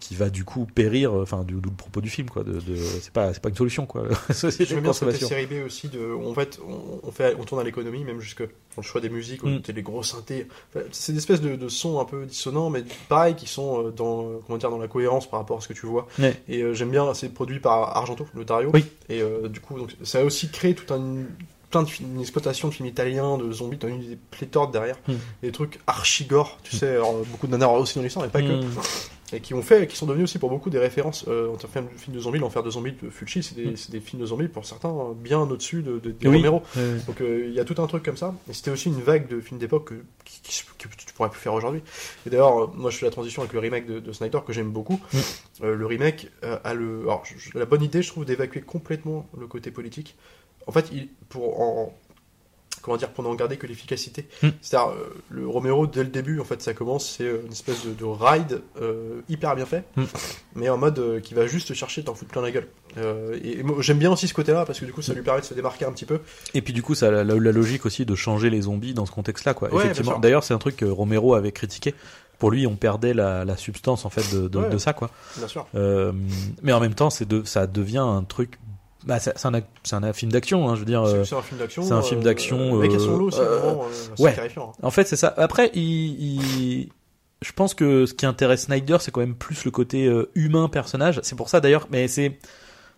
qui va du coup périr. euh, Enfin du, du propos du film quoi. De, de c'est pas une solution quoi. Société J'aime de consommation. série B aussi de en fait on, on fait on tourne à l'économie même jusque dans le choix des musiques Mm. où t'as les gros synthés Enfin, c'est des espèces de, de sons un peu dissonants mais pareil qui sont euh, dans euh, comment dire dans la cohérence par rapport à ce que tu vois Ouais. et euh, j'aime bien c'est produit par Argento le Dario Oui. et euh, du coup donc ça a aussi créé tout un plein de une exploitation de films italiens de zombies t'as eu des pléthores derrière Mm. des trucs archi gore tu sais alors, beaucoup de nanars aussi dans l'histoire mais pas que Mm. Et qui ont fait, qui sont devenus aussi pour beaucoup des références euh, en termes de films de zombies. L'enfer de zombies de Fulci, c'est des, Mm. c'est des films de zombies pour certains euh, bien au-dessus de, de, des Oui. Romero. Donc euh, il y a tout un truc comme ça. Et c'était aussi une vague de films d'époque que, qui- qui- que tu pourrais plus faire aujourd'hui. Et d'ailleurs, euh, moi je fais la transition avec le remake de, de Snyder que j'aime beaucoup. Mm. Euh, le remake a le, alors, la bonne idée, je trouve, d'évacuer complètement le côté politique. En fait, il, pour en comment dire pour n'en garder que l'efficacité. Mm. C'est-à-dire euh, le Romero dès le début en fait ça commence c'est euh, une espèce de, de ride euh, hyper bien fait, Mm. mais en mode euh, qui va juste chercher t'en foutre plein la gueule. Et, j'aime bien aussi ce côté-là parce que du coup ça lui permet de se démarquer un petit peu. Et puis du coup, ça a la, la- la logique aussi de changer les zombies dans ce contexte-là, quoi. Ouais, Effectivement. D'ailleurs, c'est un truc que Romero avait critiqué. Pour lui, on perdait la, la substance en fait de, de, Ouais. de ça, quoi. Bien sûr. Mais en même temps, c'est de, ça devient un truc. Bah, c'est un, un film d'action, hein, je veux dire. C'est- euh, c'est un film d'action. c'est un film d'action, Le mec a euh, son lot, c'est euh, vraiment euh, ouais. terrifiant. hein. En fait, c'est ça. Après, il, il- je pense que ce qui intéresse Snyder, c'est quand même plus le côté euh, humain personnage. C'est pour ça d'ailleurs, mais c'est,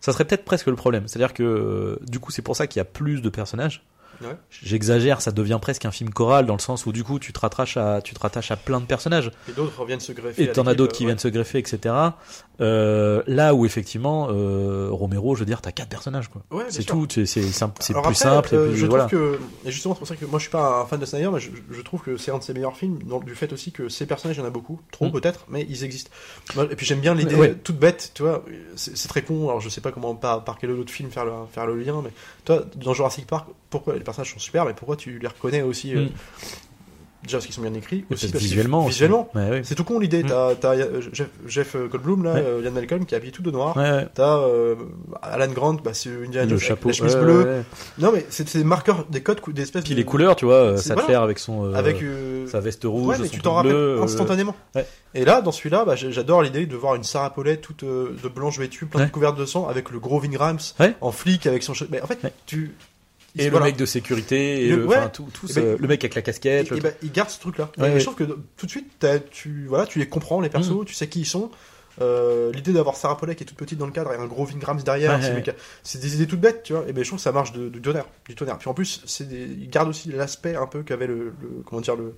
ça serait peut-être presque le problème. C'est-à-dire que euh, du coup, c'est pour ça qu'il y a plus de personnages. Ouais. J'exagère, ça devient presque un film choral dans le sens où du coup, tu te rattaches à, tu te rattaches à plein de personnages. Et d'autres reviennent se greffer. Et t'en as d'autres euh, qui ouais. viennent se greffer, etc. Euh, là où effectivement, euh, Romero, je veux dire, t'as quatre personnages, quoi. Ouais, bien c'est tout, c'est plus après, simple. euh, et puis, je voilà. trouve que, et justement, c'est pour ça que moi je suis pas un fan de Snyder, mais je, je trouve que c'est un de ses meilleurs films, dans- du fait aussi que ces personnages, il y en a beaucoup, trop Mm. peut-être, mais ils existent. Et puis j'aime bien l'idée Ouais. toute bête, tu vois, c'est c'est très con, alors je sais pas comment par, par quel autre film faire le, faire le lien, mais toi, dans Jurassic Park, pourquoi les personnages sont super, mais pourquoi tu les reconnais aussi euh, Mm. Déjà parce qu'ils sont bien écrits, aussi parce visuellement. visuellement. Ouais, ouais. C'est tout con l'idée, Mm. t'as euh, Jeff, Jeff Goldblum, là, Ouais. euh, Ian Malcolm, qui est habillé tout de noir. T'as euh, Alan Grant, bah, c'est Indiana Le chapeau. la chemise bleue. Non, mais c'est des marqueurs, des codes, des espèces Puis de. les couleurs, tu vois, euh, Sattler voilà. avec son, euh, Avec. euh, sa veste rouge, ouais, mais son tu t'en rappelles bleu, euh, instantanément. Et là, dans celui-là, bah, j'adore l'idée de voir une Sarah Paulet toute euh, de blanche vêtue, plein de couvertes de sang, avec le gros Ving Rhames Ouais. en flic avec son. Mais en fait, tu. Et voilà. le mec de sécurité, et Le- le, ouais. enfin, tout, tout Eh ben, le mec avec la casquette. Et, et ben, ils gardent ce truc-là. Ouais, je trouve que tout de suite, tu, voilà, tu les comprends, les persos, Mm. tu sais qui ils sont. Euh, L'idée d'avoir Sarah Polley qui est toute petite dans le cadre et un gros Vin Grams derrière, Ouais, c'est ouais. méca- c'est des idées toutes bêtes, tu vois. Et ben je trouve que ça marche de, de tonnerre, du tonnerre. Puis en plus, c'est des, ils gardent aussi l'aspect un peu qu'avait le, le- comment dire le,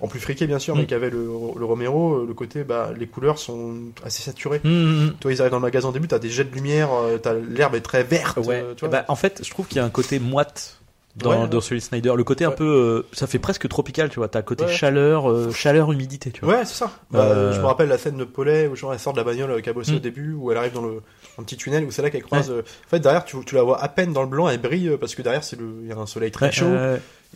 en plus friqué bien sûr, Mm. mais qu'avait le, le Romero, le côté, bah les couleurs sont assez saturées. Hum. Toi, ils arrivent dans le magasin au début, t'as des jets de lumière, euh, t'as l'herbe est très verte, Ouais. euh, tu vois. Bah, en fait, je trouve qu'il y a un côté moite dans, Ouais, ouais. dans celui de Snyder. Le côté un peu, euh, ça fait presque tropical, tu vois. T'as côté Ouais. chaleur, euh, chaleur, humidité, tu vois. Ouais, c'est ça. Bah, Euh, Je me rappelle la scène de Paulet où genre, elle sort de la bagnole euh, cabossée Mm. au début, où elle arrive dans le un petit tunnel, où c'est là qu'elle croise. euh, En fait, derrière, tu, tu la vois à peine dans le blanc, elle brille euh, parce que derrière, c'est le, il y a un soleil très chaud.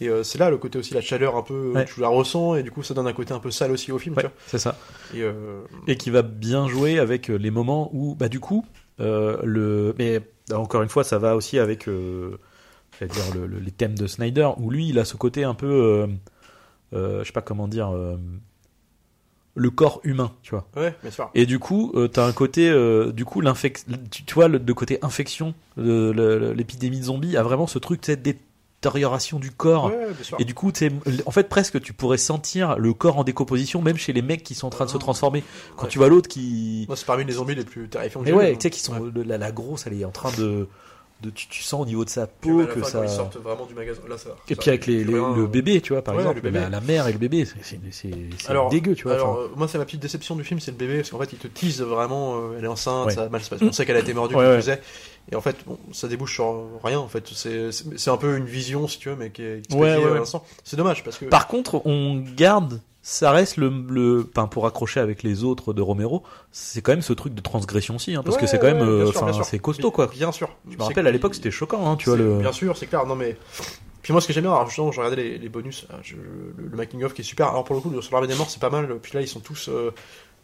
Et euh, c'est là le côté aussi, la chaleur un peu, euh, Ouais. tu la ressens, et du coup, ça donne un côté un peu sale aussi au film, ouais, tu c'est ça. Et, euh, Et qui va bien jouer avec les moments où, bah, du coup, euh, le, mais encore une fois, ça va aussi avec, j'allais dire le- le- les thèmes de Snyder, où lui, il a ce côté un peu, je sais pas comment dire, le corps humain, tu vois. ouais, bien sûr. Et du coup, euh, t'as un côté, euh, du coup, tu, tu vois, le, le côté infection, l'épidémie de zombies a vraiment ce truc, cette détérioration du corps. Ouais. Et du coup, tu en fait, presque, tu pourrais sentir le corps en décomposition, même chez les mecs qui sont en train de se transformer. Quand Ouais. tu vois l'autre qui, Moi, c'est parmi les zombies les plus terrifiants que mais j'ai ouais, vus. tu sais, qui sont la, la grosse, elle est en train de, de tu, tu sens au niveau de sa Puis, peau que fin, ça. ils sortent vraiment du magasin, là, ça. Et ça- puis avec les, les- le bébé, tu vois, par Ouais, exemple. La, mère et le bébé, c'est- dégueu, tu vois. Alors, euh, moi, c'est ma petite déception du film, c'est le bébé, parce qu'en fait, il te tease vraiment, euh, elle est enceinte, Ouais. ça mal se passer. On sait qu'elle a été mordue, Ouais, je disais. Et en fait, bon, ça débouche sur rien, en fait. C'est un peu une vision, si tu veux, mais qui est expédiée Ouais. C'est dommage, parce que. Par contre, on garde, ça reste le, le, enfin, pour accrocher avec les autres de Romero, c'est quand même ce truc de transgression aussi, hein, parce que c'est quand même, euh, c'est costaud, quoi. Bien sûr. Je me rappelle, à que- l'époque, c'était choquant, hein, tu vois, le. Bien sûr, c'est clair. Non, mais. Puis moi, ce que j'aime bien, alors justement, j'ai regardé les, les bonus, je- le, le making of qui est super. Alors pour le coup, sur l'armée des morts, c'est pas mal. Puis là, ils sont tous. euh,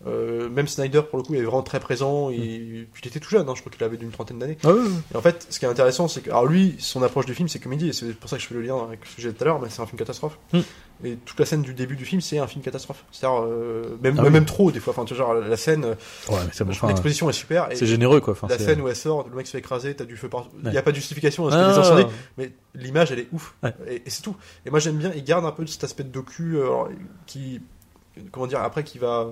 euh, même Snyder, pour le coup, il est vraiment très présent. Il, puis il était tout jeune, hein, je crois qu'il avait d'une trentaine d'années. Ah. Et en fait, ce qui est intéressant, c'est que. Alors lui, son approche du film, c'est comédie, et c'est pour ça que je fais le lien avec ce que j'ai dit tout à l'heure, mais c'est un film catastrophe. Hmm. Et toute la scène du début du film, c'est un film catastrophe. C'est-à-dire, euh, même, Ah oui. même trop, des fois. Enfin, tu vois, genre, la scène, Ouais, bon, enfin, l'exposition est super. Et c'est généreux, quoi. Enfin, la scène où elle sort, le mec se fait écraser, t'as du feu partout. Il Ouais. n'y a pas de justification à ce Ah, que les non, incendies, non. mais l'image, elle est ouf. Ouais. Et, et c'est tout. Et moi, j'aime bien, il garde un peu cet aspect de docu, euh, alors, qui, comment dire, après, qui va,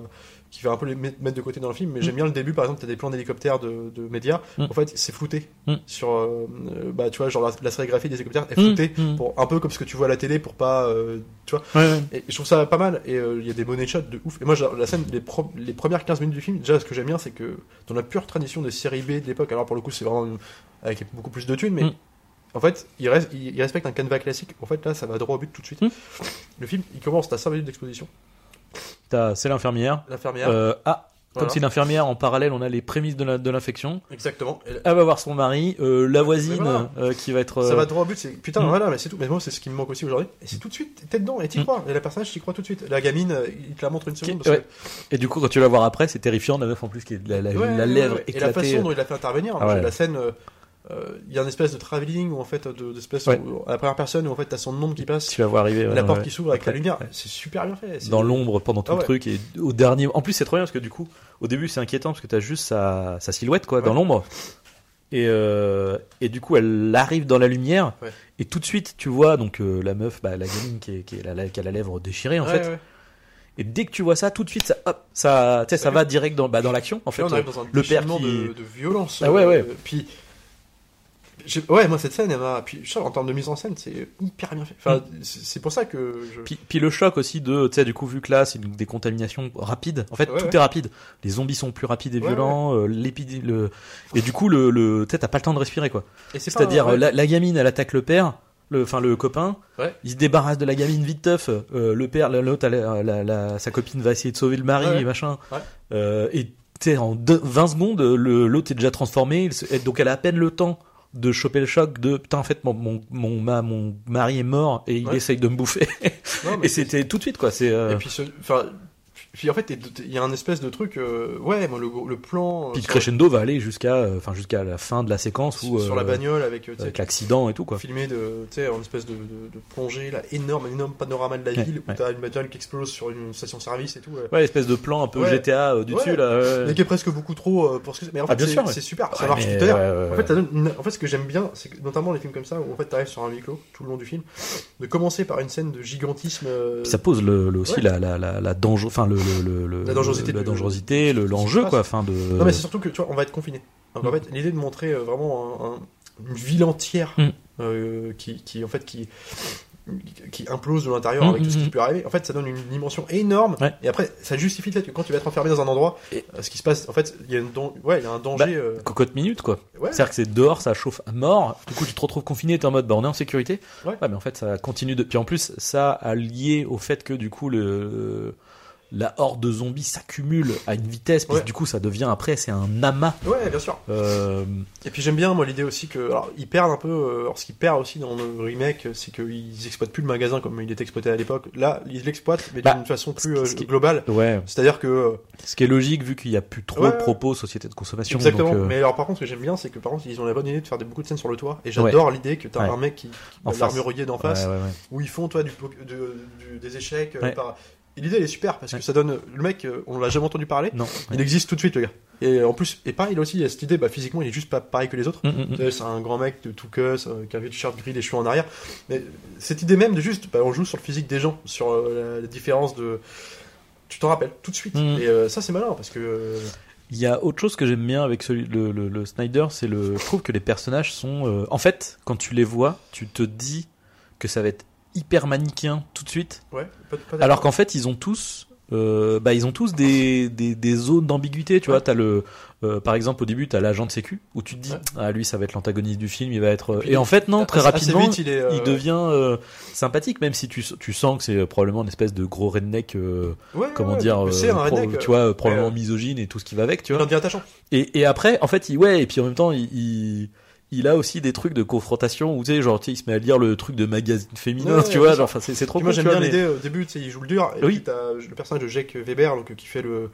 qui va un peu les met- mettre de côté dans le film, mais Mm. j'aime bien le début, par exemple, t'as des plans d'hélicoptères de, de médias, Mm. en fait, c'est flouté. Mm. Sur, euh, euh, bah, tu vois, genre la, la sérigraphie des hélicoptères est floutée, pour, un peu comme ce que tu vois à la télé, pour pas, euh, tu vois. Ouais, ouais. Et je trouve ça pas mal, et euh, il y a des money shots de ouf. Et moi, genre, la scène, les, pro- les premières 15 minutes du film, déjà, ce que j'aime bien, c'est que dans la pure tradition des séries B de l'époque, alors pour le coup, c'est vraiment avec beaucoup plus de thunes, mais Mm. en fait, il, reste, il, il respecte un canevas classique. En fait, là, ça va droit au but tout de suite. Mm. Le film, il commence, t'as 5 minutes d'exposition. C'est l'infirmière. L'infirmière, Euh, ah, voilà. comme si l'infirmière, en parallèle, on a les prémices de la- l'infection. exactement. Elle va voir son mari, euh, la voisine, voilà. euh, qui va être. Ça va droit au but, c'est putain, Mm. voilà, mais c'est tout. Mais moi, c'est ce qui me manque aussi aujourd'hui. Et c'est tout de suite, t'es dedans, et t'y Mm. crois. Et la personnage, t'y crois tout de suite. La gamine, il te la montre une qui- seconde. parce ouais. Et du coup, quand tu vas voir après, c'est terrifiant, la meuf en plus qui est la, la, Ouais, la lèvre ouais. Et la éclatée. façon dont il l'a fait intervenir. Ah ouais. La scène, il y a une espèce de travelling où en fait, de, d'espèce Ouais. où, à la première personne où en fait t'as son ombre qui passe, Tu vas voir arriver. ouais, la porte ouais. qui s'ouvre avec Après, la lumière. C'est super bien fait. C'est- Dans l'ombre pendant tout Ah le truc et au dernier. En plus, c'est trop bien parce que du coup, au début, c'est inquiétant parce que t'as juste sa, sa silhouette quoi dans l'ombre. Et, euh, et du coup, elle arrive dans la lumière et tout de suite, tu vois donc euh, la meuf, bah, la gamine qui, est, qui, est la, qui a la lèvre déchirée en fait. Et dès que tu vois ça, tout de suite, ça, hop, ça, ça va direct dans, bah, dans l'action en fait. On arrive dans un le père qui- de, de violence. Ah ouais, ouais. euh, puis, ouais, moi cette scène, elle m'a. Puis, je sais, en termes de mise en scène, c'est hyper bien fait. Enfin, c'est pour ça que. Je... Mm. Puis, puis le choc aussi de, tu sais, du coup, vu que là, c'est une décontamination rapide. En fait, Ouais, tout ouais. est rapide. Les zombies sont plus rapides et violents. euh, le... Et du coup, le, le, t'as pas le temps de respirer, quoi. Et C'est-à-dire, un- ouais. la, la gamine, elle attaque le père, le, enfin, le copain. Il se débarrasse de la gamine vite teuf. euh, le père, l'autre, elle- la, la- sa copine va essayer de sauver le mari, Ouais. machin. Euh, et, tu sais, en deux- 20 secondes, l'autre est déjà transformé. et donc, elle a à peine le temps de choper le choc de putain en fait mon mon mon, ma- mon mari est mort et il Ouais. essaye de me bouffer Non, mais et c'était tout de suite quoi c'est euh, Et puis, ce- enfin, puis en fait, il y a un espèce de truc, euh, ouais, moi, le, le plan euh, Puis le crescendo va aller jusqu'à, euh, jusqu'à la fin de la séquence où sur la euh, bagnole avec, euh, l'accident et tout quoi. filmé de, tu sais, en espèce de, de, de plongée là, énorme, énorme panorama de la Ouais, ville où ouais. t'as une bagnole qui explose sur une station-service et tout. ouais. Ouais, espèce de plan un peu. GTA euh, du dessus là. Mais qui est presque beaucoup trop euh, pour ce que. Mais en Ah, fait, c'est ouais. super, ça marche tout à l'heure. En fait, une- en fait, ce que j'aime bien, c'est notamment les films comme ça, où en fait, t'arrives sur un huis clos tout le long du film, de commencer par une scène de gigantisme. euh, ça pose le, le- aussi Ouais. la, la, la, la danger, enfin le, le, le- le- La dangerosité la dangerosité, l'enjeu quoi, enfin de. Non, mais c'est surtout que tu vois, on va être confiné. Donc en Mm. fait, l'idée de montrer euh, vraiment un- un- une ville entière Mm. euh, qui, qui, en fait, qui qui implose de l'intérieur Mm, avec tout ce mm, qui peut arriver. En fait, ça donne une dimension énorme. Ouais. Et après, ça justifie le fait que quand tu vas être enfermé dans un endroit, Et- euh, ce qui se passe, en fait, il y a, une dan- ouais, il y a un danger. Bah, euh, cocotte minute quoi. ouais. C'est-à-dire que c'est dehors, ça chauffe à mort. Du coup, tu te retrouves confiné, t'es en mode, bah, on est en sécurité. Ouais. mais en fait, ça continue de. Puis en plus, ça a lié au fait que du coup, le la horde de zombies s'accumule à une vitesse. Puis Ouais. du coup, ça devient après, c'est un amas. Ouais, bien sûr. Euh, Et puis j'aime bien moi l'idée aussi que alors ils perdent un peu euh, alors ce qu'ils perdent aussi dans le remake c'est qu'ils exploitent plus le magasin comme il était exploité à l'époque. Là ils l'exploitent mais Bah, d'une façon ce plus qui- euh, ce qui- globale. ouais. C'est-à-dire que Ce qui est logique vu qu'il y a plus trop Ouais, de propos société de consommation. exactement. donc, euh, Mais alors par contre ce que j'aime bien c'est que par contre ils ont la bonne idée de faire des, beaucoup de scènes sur le toit et j'adore l'idée que t'as un mec qui, qui l'armurier d'en face où ils font toi du, des échecs par et l'idée elle est super parce Ouais. que ça donne le mec euh, on l'a jamais entendu parler Non. il existe tout de suite le gars et en plus et pareil il a aussi il a cette idée bah physiquement il est juste pas pareil que les autres Mm, mm, mm. C'est un grand mec de tout cuss, euh, qui a un t-shirt gris, les cheveux en arrière. Mais cette idée même de juste, bah, on joue sur le physique des gens, sur euh, la, la différence de. Tu t'en rappelles tout de suite. Et euh, ça, c'est malin parce que. euh, Il y a autre chose que j'aime bien avec celui, le, le, le Snyder, c'est le. Je trouve que les personnages sont. euh, En fait, quand tu les vois, tu te dis que ça va être hyper manichéen tout de suite. ouais, pas, pas Alors qu'en fait, ils ont tous. euh, bah, ils ont tous des, des, des zones d'ambiguïté, tu Ouais. vois. T'as le, euh, par exemple, au début, t'as l'agent de sécu où tu te dis, Ouais. ah lui, ça va être l'antagoniste du film, il va être. euh, puis, Et en fait, non, très rapidement, vite, il, est, euh, il devient euh, sympathique, même si tu, tu sens que c'est probablement une espèce de gros redneck, euh, ouais, comment dire, euh, un pro- redneck, tu vois, euh, probablement euh, misogyne et tout ce qui va avec, tu il vois. en devient attachant. Et, et après, en fait, il, ouais, et puis en même temps, il, il, il a aussi des trucs de confrontation où, tu sais, genre, tu sais, il se met à lire le truc de magazine féminin, Ouais, tu ouais, vois, genre, enfin, c'est, trop Puis moi cool, j'aime bien mais- l'idée au début, tu sais, il joue le dur, et Oui. puis t'as le personnage de Jake Weber, donc, qui fait le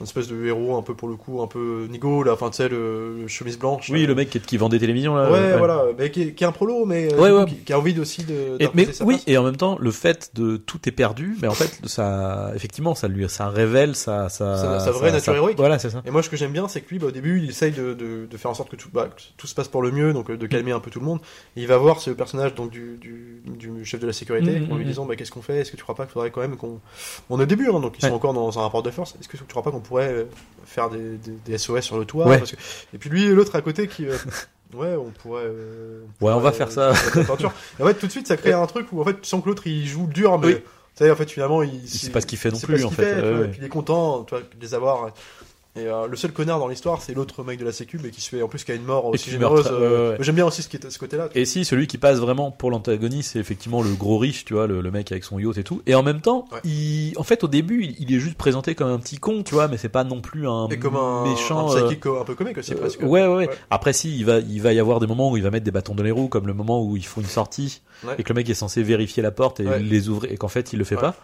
une espèce de héros un peu pour le coup, un peu nigo, là, enfin tu sais, le, le chemise blanche. Oui, le mec qui, qui vend des télévisions, là. Ouais, voilà, mais qui est, qui est un prolo, mais euh, coup. Qui, qui a envie aussi de. Et, mais sa oui, place. et en même temps, le fait de tout est perdu, mais en fait, ça, effectivement, ça lui, ça révèle sa, sa, Sa- sa vraie nature héroïque. Voilà, c'est ça. Et moi, ce que j'aime bien, c'est que lui, bah, au début, il essaye de, de, de faire en sorte que tout, bah, que tout se passe pour le mieux, donc euh, de calmer un peu tout le monde. Et il va voir ce personnage donc du, du, du chef de la sécurité Mhm, en lui mhm. disant bah, qu'est-ce qu'on fait? Est-ce que tu crois pas qu'il faudrait quand même qu'on. On est au début, hein, donc ils Ouais. sont encore dans un rapport de force. Est-ce que tu crois pas qu'on pourrait euh, faire des, des, des SOS sur le toit? Ouais. Parce que- Et puis lui et l'autre à côté qui. euh, Ouais, on pourrait. euh, Ouais, on va pourrait, faire ça. faire en fait, tout de suite, ça crée un truc où en fait, tu sens que l'autre il joue dur, mais Oui. tu sais, en fait, finalement, il, Il sait pas ce qu'il fait non plus, en fait. Et puis il est content, tu vois, de les avoir. Et euh, le seul connard dans l'histoire, c'est l'autre mec de la Sécu, mais qui se fait en plus qui a une mort aussi généreuse. euh, ouais, J'aime bien aussi ce, qui est, ce côté-là. Et si celui qui passe vraiment pour l'antagoniste, c'est effectivement le gros riche, tu vois, le, le mec avec son yacht et tout. Et en même temps, Ouais. il, en fait, au début, il, il est juste présenté comme un petit con, tu vois, mais c'est pas non plus un Et comme un, méchant. un euh, psychic un peu comique aussi, euh, presque. ouais, ouais. Après, si, il va, il va y avoir des moments où il va mettre des bâtons dans les roues, comme le moment où il faut une sortie et que le mec est censé vérifier la porte et les ouvrir et qu'en fait il le fait pas.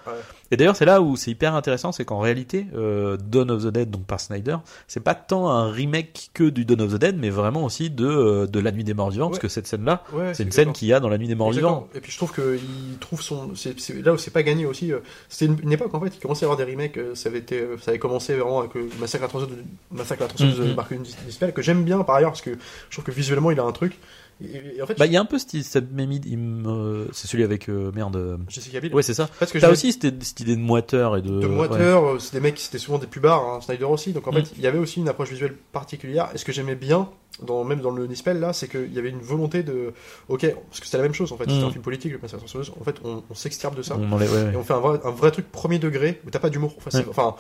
Et d'ailleurs, c'est là où c'est hyper intéressant, c'est qu'en réalité, euh, Dawn of the Dead, donc par Snyder, c'est pas tant un remake que du Dawn of the Dead, mais vraiment aussi de euh, de la Nuit des Morts Vivants, parce que cette scène-là, Ouais, c'est une scène qu'il y a dans la Nuit des Morts Exactement. Vivants. Et puis je trouve qu'il trouve son. c'est c'est là où c'est pas gagné aussi. euh, C'était une, une époque en fait, il commençait à y avoir des remakes. euh, Ça avait, été, ça avait commencé vraiment avec euh, Massacre à la tronçonneuse de, Massacre à la tronçonneuse Mhm. de Mark Dispel, que j'aime bien par ailleurs, parce que je trouve que visuellement il a un truc. Et, et en fait, Bah, il y a un peu cette, cette même idée, me- c'est celui avec euh, merde. euh, Jessica Biel. Ouais, c'est ça. Parce que T'as aussi cette, cette idée de moiteur et de. de ouais. moiteurs, euh, c'est des mecs qui c'était souvent des pubards, hein, Snyder aussi. Donc en Mm. fait, il y avait aussi une approche visuelle particulière. Et ce que j'aimais bien, dans, même dans le Nispel là, c'est qu'il y avait une volonté de, ok, parce que c'était la même chose en fait. C'était Mm. un film politique, le la tronçonneuse. En fait, on, on s'extirpe de ça. On enlève- ouais, ouais. Et on fait un vrai, un vrai truc premier degré où t'as pas d'humour. Enfin, Ouais. enfin,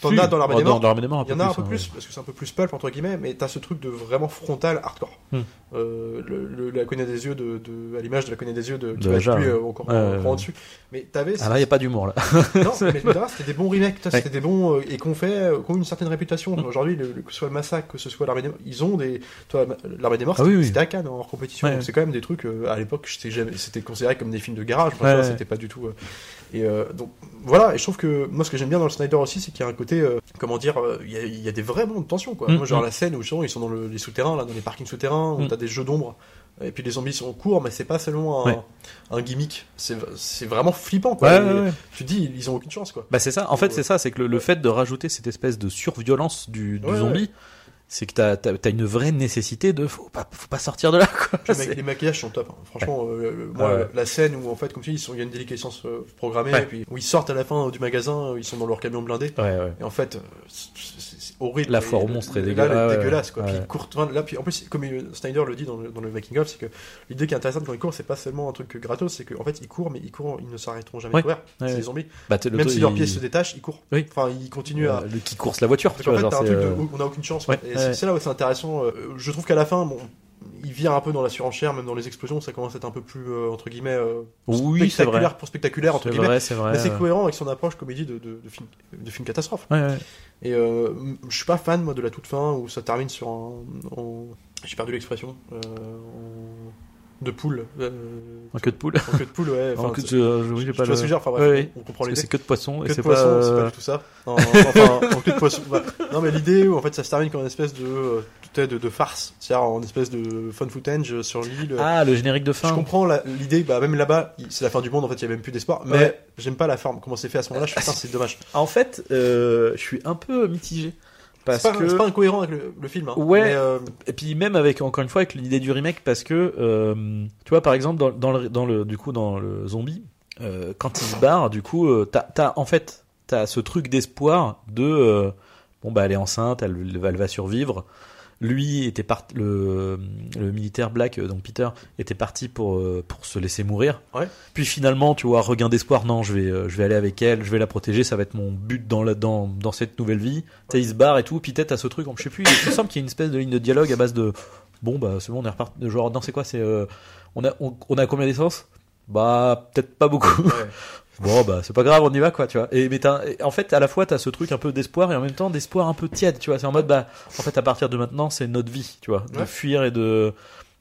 t'en as dans l'armée Oh, des morts. Dans l'armée des morts, Il y en a un peu hein, plus, parce que c'est un peu plus pulp entre guillemets, mais t'as ce truc de vraiment frontal hardcore. Hmm. Euh, le, le- la cognée des yeux de, de- à l'image de la cognée des yeux de, qui De va tuer euh, encore, encore en dessus. Mais t'avais Ah là, il y a pas d'humour là. non, mais c'était des bons remakes, Ouais. c'était des bons euh, et qu'on fait, euh, qui ont une certaine réputation. Mm. Aujourd'hui, que ce soit le massacre, que ce soit l'armée des morts, ils ont des, toi, l'armée des morts, Ah oui, oui. c'était à Cannes en hors compétition. Ouais. C'est quand même des trucs euh, à l'époque, c'était considéré comme des films de garage. Enfin, Ouais. C'était pas du tout. euh, et euh, donc voilà. Et je trouve que moi, ce que j'aime bien dans le Snyder aussi, c'est qu'il y a un côté, euh, comment dire, euh, il y, a, il y a des vrais moments de tension. Quoi. Mm, moi, genre mm. la scène où ils sont dans le- les souterrains, là, dans les parkings souterrains, où Mm. t'as des jeux d'ombre. Et puis les zombies sont courts, mais c'est pas seulement un, Ouais. un gimmick. C'est vraiment flippant. Quoi. Ouais, ouais. Tu te dis, ils ont aucune chance. quoi. Bah c'est ça. En fait, Ouais. c'est ça, c'est que le, le fait de rajouter cette espèce de surviolence du, zombie, c'est que t'as as, une vraie nécessité de faut pas faut pas sortir de là quoi. Les, maquillages sont top. hein. Franchement, euh, le- moi, Ouais. la scène où en fait, comme tu dis, ils sont- il y a une déliquescence euh, programmée, Ouais. et puis où ils sortent à la fin du magasin, où ils sont dans leur camion blindé. Ouais ouais. Et en fait, euh, c'est- horrible. La foire monstres est là, dégueulasse. Ouais, ouais, dégueulasse. Quoi. ouais. Puis court- enfin, là, puis en plus, comme Snyder le dit dans le, dans le making of, c'est que l'idée qui est intéressante quand il court, c'est pas seulement un truc gratos, c'est qu'en fait, ils courent, mais ils courent, ils ne s'arrêteront jamais Ouais. de courir. Ouais, c'est ouais. des zombies. Bah, le Même si leurs pieds se détachent, ils courent. Oui. Enfin, ils continuent à. euh, qui course la voiture, en euh, on n'a aucune chance. Ouais, c'est- là où c'est intéressant. euh, Je trouve qu'à la fin, bon, il vire un peu dans la surenchère, même dans les explosions, ça commence à être un peu plus, euh, entre guillemets, euh, Oui, spectaculaire vrai. pour spectaculaire, entre C'est guillemets. vrai, c'est vrai. Mais c'est cohérent avec son approche comédie de, de, de film, de film catastrophe. Ouais, ouais. Et euh, je suis pas fan, moi, de la toute fin où ça termine sur un. J'ai perdu l'expression. euh, de poule. euh, En queue de poule. en queue de poule, ouais. En enfin, queue c'est- de- euh, oui, j'ai pas que je le. dire, enfin, bref, on, comprend que l'idée. c'est queue de poisson et Queue c'est de pas. c'est pas euh, du tout ça. Non, enfin, en queue de poisson. bah, Non, mais l'idée où en fait ça se termine comme une espèce de, euh, de, de, de farce, c'est-à-dire en espèce de fun footage sur l'île. Ah, le générique de Je fin. comprends la- l'idée, bah même là-bas, c'est la fin du monde, en fait, il y a même plus d'espoir. Mais Ouais. j'aime pas la forme, comment c'est fait à ce moment-là. Je putain, c'est dommage. En fait, euh, je suis un peu mitigé parce pas, que c'est pas incohérent avec le, le film. Hein. Ouais. Mais, euh, Et puis même avec encore une fois avec l'idée du remake parce que euh, tu vois par exemple dans, dans le dans le du coup dans le zombie euh, quand il se barre du coup euh, t'as t'as en fait t'as ce truc d'espoir de euh, bon bah elle est enceinte elle, elle va survivre lui était parti le, le militaire Black euh, donc Peter était parti pour euh, pour se laisser mourir Ouais. puis finalement tu vois regain d'espoir non je vais euh, je vais aller avec elle je vais la protéger ça va être mon but dans la dans dans cette nouvelle vie tu sais il se barre et tout puis peut-être à ce truc je sais plus il me semble qu'il y a une espèce de ligne de dialogue à base de bon bah c'est bon on est reparti genre non c'est quoi c'est euh, on a on, on a combien d'essence? Bah peut-être pas beaucoup ouais. bon bah c'est pas grave on y va quoi tu vois. Et mais et en fait à la fois t'as ce truc un peu d'espoir et en même temps d'espoir un peu tiède tu vois. C'est en mode bah en fait à partir de maintenant c'est notre vie tu vois. De Ouais. fuir et de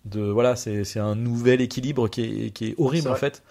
de voilà c'est c'est un nouvel équilibre qui est qui est horrible en fait.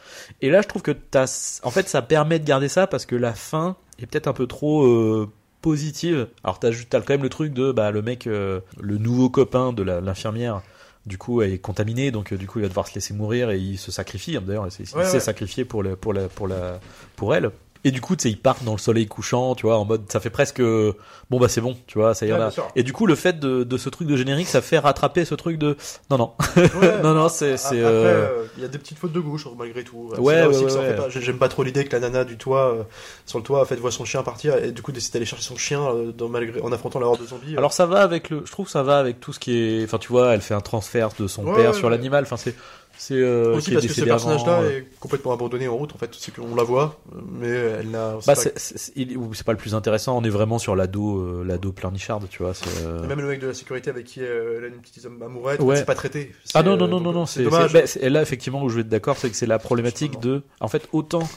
Et là je trouve que t'as en fait ça permet de garder ça parce que la fin est peut-être un peu trop euh, positive. Alors t'as t'as quand même le truc de bah le mec euh, le nouveau copain de l'infirmière du coup est contaminé donc euh, du coup il va devoir se laisser mourir et il se sacrifie hein, d'ailleurs il s'est Ouais, ouais. sacrifié pour le, pour la pour la pour elle et du coup tu sais ils partent dans le soleil couchant tu vois en mode ça fait presque euh, bon bah c'est bon tu vois ça y Ouais, en a bien sûr. et du coup le fait de, de ce truc de générique ça fait rattraper ce truc de non non Ouais. non non c'est c'est euh, euh, il y a des petites fautes de gauche malgré tout. Ouais, ouais, en ouais, fait ouais. J'ai- J'aime pas trop l'idée que la nana du toit, euh, sur le toit, en fait, voit son chien partir et du coup décide d'aller chercher son chien euh, dans, malgré, en affrontant la horde de zombies. alors ça va avec le je trouve que ça va avec tout ce qui est enfin tu vois elle fait un transfert de son Ouais, père ouais, sur ouais. l'animal enfin c'est c'est euh, aussi parce que ce personnage-là euh, est complètement abandonné en route en fait. C'est qu'on la voit, mais elle n'a. c'est bah pas- c'est pas le plus intéressant on est vraiment sur l'ado euh, l'ado pleurnicharde tu vois euh, Et Même le mec de la sécurité avec qui elle a une petite amourette, Ouais. c'est pas traité. Ah non, non, non, non, non, c'est dommage. bah, là, effectivement, où je vais être d'accord, c'est que c'est la problématique de. En fait, autant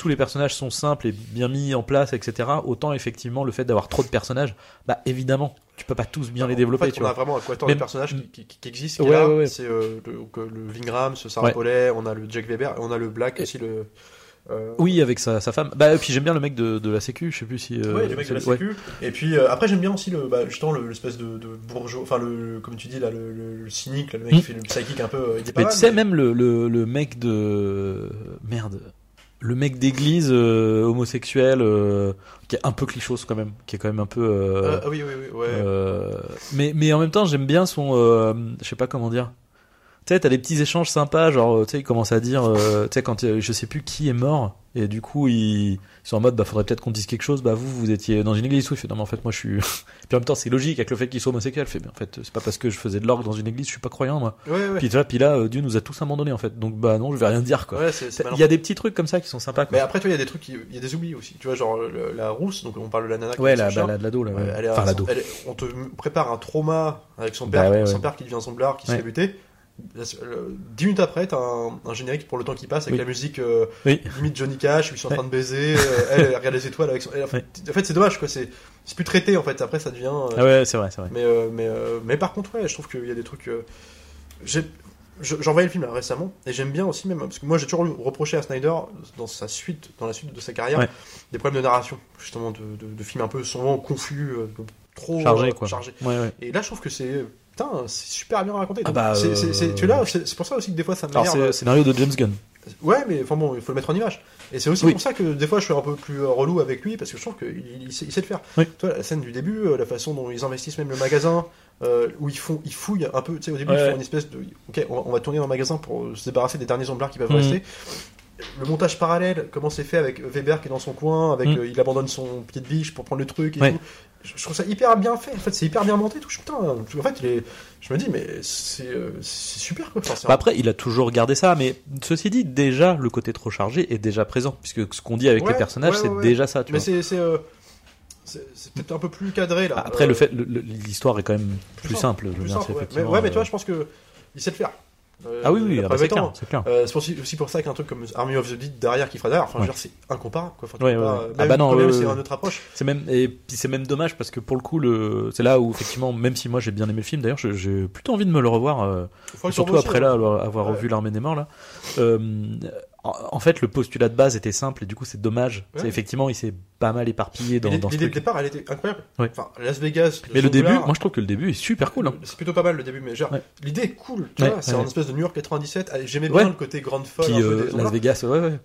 tous les personnages sont simples et bien mis en place, etc., autant effectivement le fait d'avoir trop de personnages, bah évidemment, tu peux pas tous bien les En développer, fait, tu on a vois. vraiment un quatuor Même- de personnages qui, qui, qui existent. Ouais, ouais, ouais. C'est euh, le, le Vingram, ce Sarah Ouais. Paulet, on a le Jack Weber, on a le Black Et- aussi, le. euh, Oui, avec sa, sa femme. Bah, et puis j'aime bien le mec de, de la Sécu, je sais plus si. euh, Ouais, du mec de la ouais. sécu. Et puis euh, après j'aime bien aussi le bah, justement le- l'espèce de, de bourgeois, enfin le, le- comme tu dis là le, le- le cynique, là, le mec qui fait le psychique un peu. euh, il est pas Mais mal, tu sais, mais- même le, le, le mec de. Merde. Le mec d'église euh, homosexuel, euh, qui est un peu clichos quand même, qui est quand même un peu. euh, Euh, ah oui oui oui ouais. Euh, mais, mais en même temps, j'aime bien son. euh, je sais pas comment dire. Tu sais, t'as des petits échanges sympas, genre, tu sais, il commence à dire, euh, tu sais, quand je sais plus qui est mort, et du coup, ils sont en mode, bah, faudrait peut-être qu'on dise quelque chose, bah, vous, vous étiez dans une église, oui, fait, non, mais en fait, moi, je suis. Puis en même temps, c'est logique avec le fait qu'il soit homosexuel, fait, mais en fait, c'est pas parce que je faisais de l'orgue dans une église, je suis pas croyant, moi. ouais ouais. Puis, vois, puis là, euh, Dieu nous a tous abandonnés, en fait. Donc, bah, non, je vais rien dire, quoi. Ouais, c'est Il y a des petits trucs comme ça qui sont sympas, quoi. Mais après toi il y a des trucs, qui- il y a des oublis aussi. Tu vois genre le- la rousse, donc on parle de la nana. qui ouais, son la, bah, la, l'ado, là, elle est- enfin, elle on te prépare un trauma avec son Bah père, son père qui devient zomblard, qui se fait buter. La- le- dix minutes après, t'as un, un générique pour le temps qui passe avec Oui. la musique euh, Oui. limite Johnny Cash, où ils sont en train de baiser, euh, elle, elle regarde les étoiles avec son. elle- en fait, c'est dommage, quoi. C'est c'est plus traité, en fait. Après, ça devient. euh, Ah ouais, c'est vrai, c'est vrai. mais, euh, mais, euh, mais par contre, ouais, je trouve qu'il y a des trucs. euh, j'ai- je- J'ai envoyé le film là, récemment et j'aime bien aussi même parce que moi j'ai toujours reproché à Snyder dans sa suite, dans la suite de sa carrière, Ouais. des problèmes de narration, justement de, de, de films un peu souvent confus, trop Chargé, quoi. chargés. Ouais, ouais. Et là, je trouve que c'est putain, c'est super bien raconté. Ah bah, c'est- c'est- c'est- euh, tu l'as, c'est pour ça aussi que des fois ça m'énerve. c'est le scénario de James Gunn. Ouais, mais enfin bon, il faut le mettre en image. Et c'est aussi Oui. pour ça que des fois je suis un peu plus euh, relou avec lui parce que je trouve qu'il il sait, il sait le faire. Oui. Toi, la scène du début, euh, la façon dont ils investissent même le magasin, euh, où ils font, ils fouillent un peu. Tu sais, au début, Ouais. ils font une espèce de. Ok, on va, on va tourner dans le magasin pour euh, se débarrasser des derniers omblards qui peuvent Mhm. rester. Le montage parallèle, comment c'est fait avec Weber qui est dans son coin, avec Mhm. euh, il abandonne son pied de biche pour prendre le truc et Ouais. tout. Je, je trouve ça hyper bien fait. En fait, c'est hyper bien monté. Tout. Je, putain, en fait, je me dis, mais c'est euh, super quoi. Enfin, Bah après, il a toujours gardé ça, mais ceci dit, déjà, le côté trop chargé est déjà présent, puisque ce qu'on dit avec Ouais, les personnages, ouais, c'est déjà ça, tu mais vois. c'est c'est euh, c'est- c'est peut-être un peu plus cadré là. Après, Euh, le fait, l'histoire est quand même plus, simple. je veux plus dire, simple, c'est ouais. Mais, ouais, mais tu vois, je pense que il sait le faire. Euh, Ah oui, oui, ah bah, c'est clair, c'est clair. euh, c'est aussi, aussi pour ça qu'un truc comme Army of the Dead derrière qui fera derrière, enfin, je veux Ouais. dire, c'est incomparable. Quoi. Enfin, Ouais, ouais, pas-. Même, Ah bah non, ouais, c'est une autre approche. C'est même et puis c'est même dommage parce que pour le coup le c'est là où effectivement même si moi j'ai bien aimé le film d'ailleurs j'ai plutôt envie de me le revoir euh, surtout après aussi, là hein. avoir, revu l'armée des morts là Euh, en, fait le postulat de base était simple et du coup c'est dommage Ouais. Effectivement il s'est pas mal éparpillé dans, dans ce l'idée de truc départ, elle était incroyable. Ouais. Enfin, Las Vegas. mais le début moi je trouve que le début est super cool hein. C'est plutôt pas mal le début, mais genre, Ouais. l'idée est cool. Tu vois, c'est ouais. un espèce de New York 97. Allez, J'aimais bien le côté grande folle. puis un peu euh, des Las. Vegas ouais ouais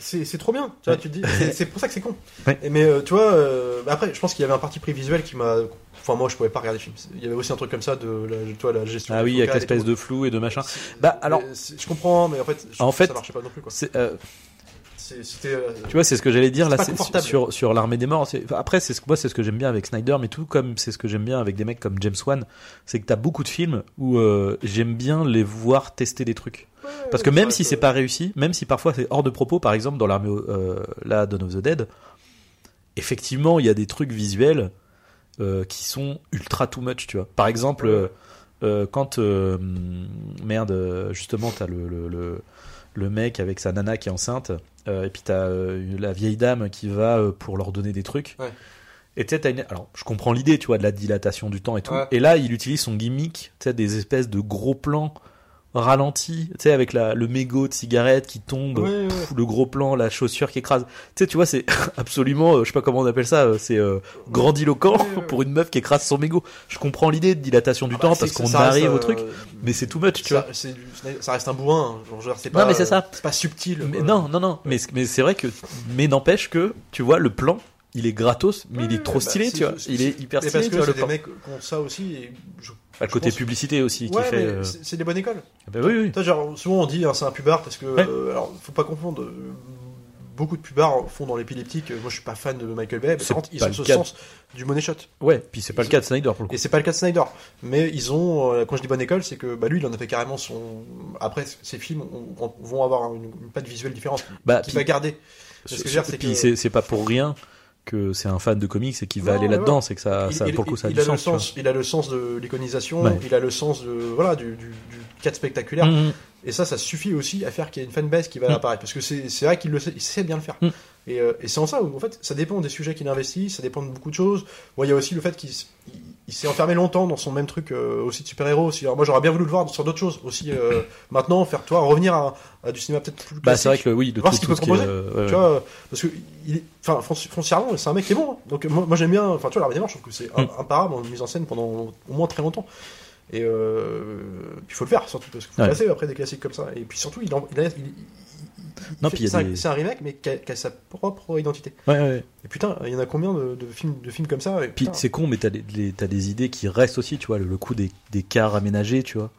C'est trop bien, tu vois, tu te dis, c'est- pour ça que c'est con. Ouais. Et mais euh, tu vois, euh, bah après, je pense qu'il y avait un parti pris visuel qui m'a. Enfin, moi, je pouvais pas regarder le film. Il y avait aussi un truc comme ça de la, tu vois, la gestion. ah oui avec l'espèce de flou et de machin Bah, alors- c'est- je comprends, mais en fait, je En fait, ça marchait pas non plus, quoi. euh, euh, Tu vois, c'est ce que j'allais dire là sur sur l'armée des morts. Après, c'est ce que moi c'est ce que j'aime bien avec Snyder, mais tout comme c'est ce que j'aime bien avec des mecs comme James Wan, c'est que t'as beaucoup de films où euh, j'aime bien les voir tester des trucs. Parce que même si c'est pas réussi, même si parfois c'est hors de propos, par exemple dans l'armée euh, là Dawn of the Dead, effectivement il y a des trucs visuels euh, qui sont ultra too much, tu vois. Par exemple, euh, euh, quand merde, justement t'as le, le, le le mec avec sa nana qui est enceinte, et puis t'as la vieille dame qui va pour leur donner des trucs. Ouais. Et tu une... alors je comprends l'idée, tu vois, de la dilatation du temps et tout. Ouais. Et là, il utilise son gimmick, tu sais, des espèces de gros plans ralentis, tu sais, avec la, le mégot de cigarette qui tombe, Ouais, ouais. pff, le gros plan, la chaussure qui écrase. Tu sais, tu vois, c'est absolument, euh, je sais pas comment on appelle ça, euh, c'est euh, grandiloquent Ouais, pour une meuf qui écrase son mégot. Je comprends l'idée de dilatation du Ah temps bah, parce c'est- qu'on arrive au euh, truc, mais c'est too much, tu ça, vois. ça reste un bourrin. hein. Genre, c'est Non, pas, mais c'est ça. C'est pas subtil. Mais non, non, non. Mais, mais c'est vrai que, mais n'empêche que, tu vois, le plan, il est gratos, mais il est trop bah, stylé, tu vois. Il est hyper Mais stylé, parce tu que vois, le c'est des plan. mecs qui ont ça aussi. Et je, Bah, le côté pense- publicité aussi qui fait. euh, c'est des bonnes écoles. bah oui, oui. Genre, souvent on dit hein, c'est un pubard parce que. Ouais. euh, alors, faut pas confondre. euh, beaucoup de pubards font dans l'épileptique. Moi, je suis pas fan de Michael Bay. Mais par contre, ils ont ce cas. sens du money shot. Ouais, puis c'est pas le cas de Snyder pour le coup. Et c'est pas le cas de Snyder. Mais ils ont, quand je dis bonne école, c'est que bah, lui, il en a fait carrément son. Après, ses films ont- ont- vont avoir une, une patte visuelle différente. Bah, puis, va garder. Ce que je veux dire, c'est puis que- c'est pas pour rien que c'est un fan de comics et qu'il va Non, aller là-dedans, ouais. c'est que ça, il, ça il- pour le coup, ça a il du a le sens. sens, il a le sens de l'iconisation, Ouais. il a le sens de voilà du, du, du cadre spectaculaire. Mhm. Et ça, ça suffit aussi à faire qu'il y ait une fanbase qui va Mm. apparaître. Parce que c'est vrai qu'il le sait, il sait bien le faire. Mm. Et, euh, et c'est en ça où, en fait, ça dépend des sujets qu'il investit, ça dépend de beaucoup de choses. Bon, il y a aussi le fait qu'il il, s'est enfermé longtemps dans son même truc euh, aussi de super-héros. aussi. Alors, moi, j'aurais bien voulu le voir sur d'autres choses aussi. euh, maintenant, faire toi revenir à, à du cinéma peut-être plus Bah, classique. c'est vrai que oui, de Voir tout, ce qu'il peut ce qui est, proposer. euh, ouais, Tu vois, parce que il enfin, fonci- foncièrement, c'est un mec qui est bon. hein. Donc moi, moi, j'aime bien. Enfin, tu vois, l'armée des morts, je trouve que c'est Mm. un- imparable en mise en scène pendant au moins très longtemps. Et euh, puis il faut le faire surtout parce qu'il faut Ouais. passer après des classiques comme ça. Et puis surtout, il, en- il, a- il Non, puis c'est un- des- c'est un remake, mais qui a, qui a sa propre identité. Ouais, ouais. Et putain, il y en a combien de, de films, de films comme ça et Puis c'est con, mais t'as des, des idées qui restent aussi, tu vois, le, le coup des, des cars aménagés, tu vois,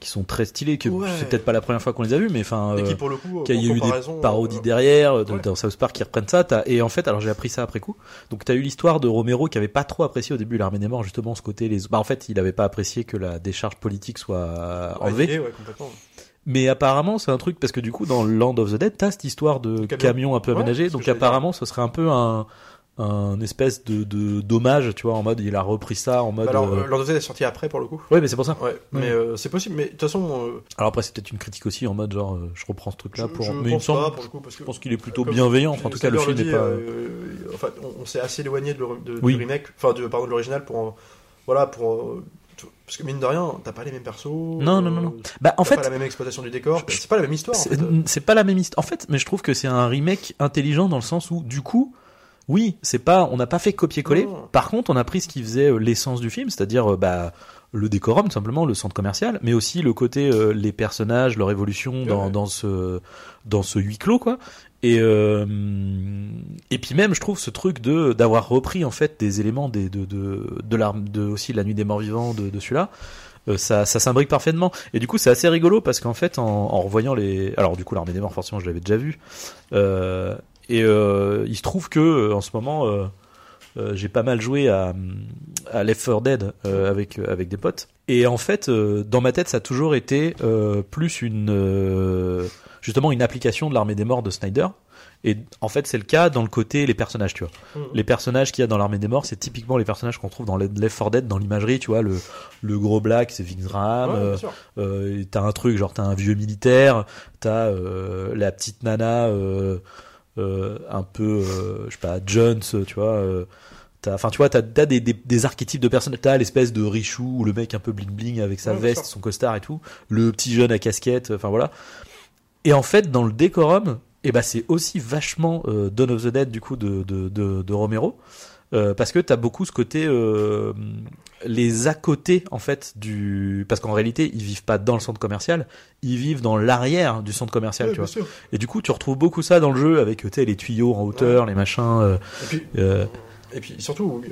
qui sont très stylés, que Ouais. c'est peut-être pas la première fois qu'on les a vus, mais enfin, euh, qu'il y a eu des parodies euh, derrière, de- ouais. dans South Park qui reprennent ça. Et en fait, alors j'ai appris ça après coup. Donc t'as eu l'histoire de Romero qui avait pas trop apprécié au début l'armée des morts, justement ce côté. Les... Bah en fait, il avait pas apprécié que la décharge politique soit enlevée. ouais, complètement. Mais apparemment, c'est un truc parce que du coup, dans Land of the Dead, t'as cette histoire de camion. camion un peu aménagé. Donc apparemment, ce serait un peu un un espèce de de- d'hommage, tu vois, en mode il a repris ça en mode. Bah alors, euh, Lord of the Dead est sorti après pour le coup. Ouais, mais c'est pour ça. Ouais, mais euh, c'est possible. Mais de toute façon, euh, Alors après, c'est peut-être une critique aussi en mode genre, je reprends ce truc-là pour. je mais il me pense semble, pas pour le coup parce que je pense qu'il est plutôt bienveillant. Enfin, en tout cas, le film n'est pas. enfin, on, on s'est assez éloigné de de- Oui. du remake, enfin de, pardon, de l'original pour, voilà, pour, parce que mine de rien, t'as pas les mêmes persos. Non, non, non, non. euh, Bah, en fait, pas la même exploitation du décor. C'est pas la même histoire. En C'est fait. c'est pas la même histoire. En fait, mais je trouve que c'est un remake intelligent dans le sens où, du coup, oui, c'est pas, on n'a pas fait copier-coller. Par contre, on a pris ce qui faisait euh, l'essence du film, c'est-à-dire euh, bah, le décorum, tout simplement, le centre commercial, mais aussi le côté euh, les personnages, leur évolution dans, Ouais. dans ce dans ce huis clos, quoi. Et euh, et puis même, je trouve ce truc de d'avoir repris en fait des éléments des de de de, l'arme de aussi la nuit des morts vivants de, de celui-là. euh, ça, ça s'imbrique parfaitement. Et du coup, c'est assez rigolo parce qu'en fait, en, en revoyant les, alors du coup, l'armée des morts, forcément, je l'avais déjà vu. Euh, et euh, il se trouve que euh, en ce moment, euh, j'ai pas mal joué à, à Left 4 Dead euh, avec avec des potes. Et en fait, euh, dans ma tête, ça a toujours été euh, plus une euh, justement une application de l'armée des morts de Snyder. Et en fait, c'est le cas dans le côté les personnages, tu vois. Mhm. Les personnages qu'il y a dans l'armée des morts, c'est typiquement les personnages qu'on trouve dans Left 4 Dead, dans l'imagerie, tu vois, le, le gros black, c'est Vince Graham, Ouais, euh, euh, t'as un truc genre t'as un vieux militaire, t'as euh, la petite nana euh, euh, un peu euh, je sais pas Jones, tu vois. euh, t'as- Enfin, tu vois, t'as t'as des, des, des archétypes de personnes. T'as l'espèce de Richou, ou le mec un peu bling bling avec sa Ouais, veste, son costard et tout. Le petit jeune à casquette, enfin voilà. Et en fait, dans le décorum, eh ben, c'est aussi vachement euh, Dawn of the Dead du coup de, de, de, de Romero. Euh, parce que t'as beaucoup ce côté euh, les à côté en fait du parce qu'en réalité ils vivent pas dans le centre commercial ils vivent dans l'arrière du centre commercial Ouais, tu vois sûr. et du coup tu retrouves beaucoup ça dans le jeu avec tu sais, les tuyaux en hauteur les machins euh, Et puis, euh, Et puis surtout,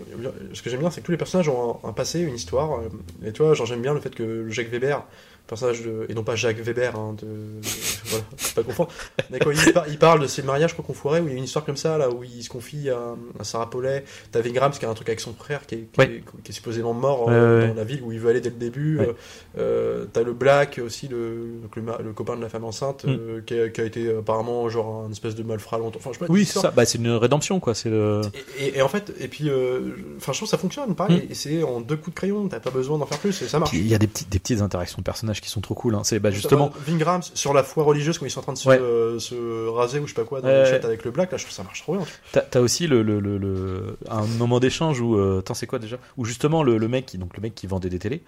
ce que j'aime bien, c'est que tous les personnages ont un, un passé, une histoire. euh, Et tu vois, genre j'aime bien le fait que Jacques Weber, personnage de, et non pas Jacques Weber, hein, de, voilà, pas confondre. Mais quand il, par- il parle de ses mariages, je crois qu'on foirait, où il y a une histoire comme ça, là, où il se confie à, à Sarah Paulet. T'as Vingrams qui a un truc avec son frère, qui est, qui, Ouais. est, qui est supposément mort Ouais, euh, ouais, dans la ville où il veut aller dès le début. Ouais. Euh, euh, T'as le Black aussi, le, donc le, copain de la femme enceinte, Mm. euh, qui, a, qui a été apparemment genre un espèce de malfrat longtemps. Enfin, je sais pas, oui c'est ça bah, c'est une rédemption quoi c'est le et, et- et en fait, et puis, euh, enfin, je trouve que ça fonctionne, pareil, Mm. et c'est en deux coups de crayon, t'as pas besoin d'en faire plus, et ça marche. Il y a des petites des petites interactions de personnages qui sont trop cool hein. c'est bah, justement Vingrams sur la foi religieuse quand ils sont en train de se, Ouais. euh, se raser ou je sais pas quoi dans le chat avec le black, là, je trouve ça marche trop bien. T'as aussi le, le, le, le- un moment d'échange où euh, attends c'est quoi déjà? Où justement le, mec qui donc le mec qui vendait des télés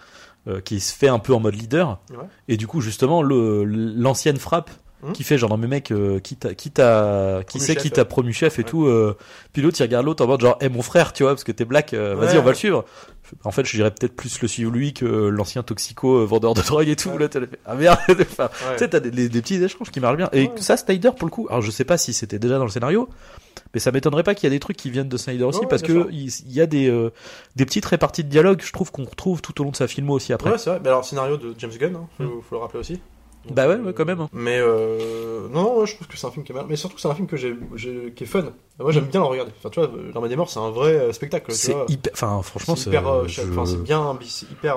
euh, qui se fait un peu en mode leader Ouais. et du coup justement l'ancienne frappe Mhm. qui fait genre non mais mec euh, qui t'a qui t'a qui chef, qui t'a promu chef et Ouais. tout euh, puis l'autre il regarde l'autre en mode genre eh mon frère tu vois parce que t'es black euh, vas-y Ouais. on va le suivre en fait je dirais peut-être plus le suivre lui que l'ancien toxico euh, vendeur de drogue et tout Ouais. là t'as fait, ah merde Enfin, tu sais, t'as des, des- des petits échanges qui marchent bien. Et ça, Snyder, pour le coup, alors je sais pas si c'était déjà dans le scénario, mais ça m'étonnerait pas qu'il y a des trucs qui viennent de Snyder aussi, parce que il, il y a des, euh, des petites réparties de dialogue, je trouve qu'on retrouve tout au long de sa filmo aussi après. Ouais, c'est vrai, mais alors, scénario de James Gunn, hein, faut, faut le rappeler aussi. Donc, Bah ouais, ouais, quand même, hein. Mais euh, non, non, ouais, je trouve que c'est un film qui est mal. Mais surtout c'est un film que j'ai, qui est fun. Moi, j'aime bien le regarder. Enfin, tu vois, L'Armée des Morts, c'est un vrai euh, spectacle. c'est hyper, enfin, franchement, c'est c'est, hyper, euh, je- enfin, c'est bien, c'est hyper,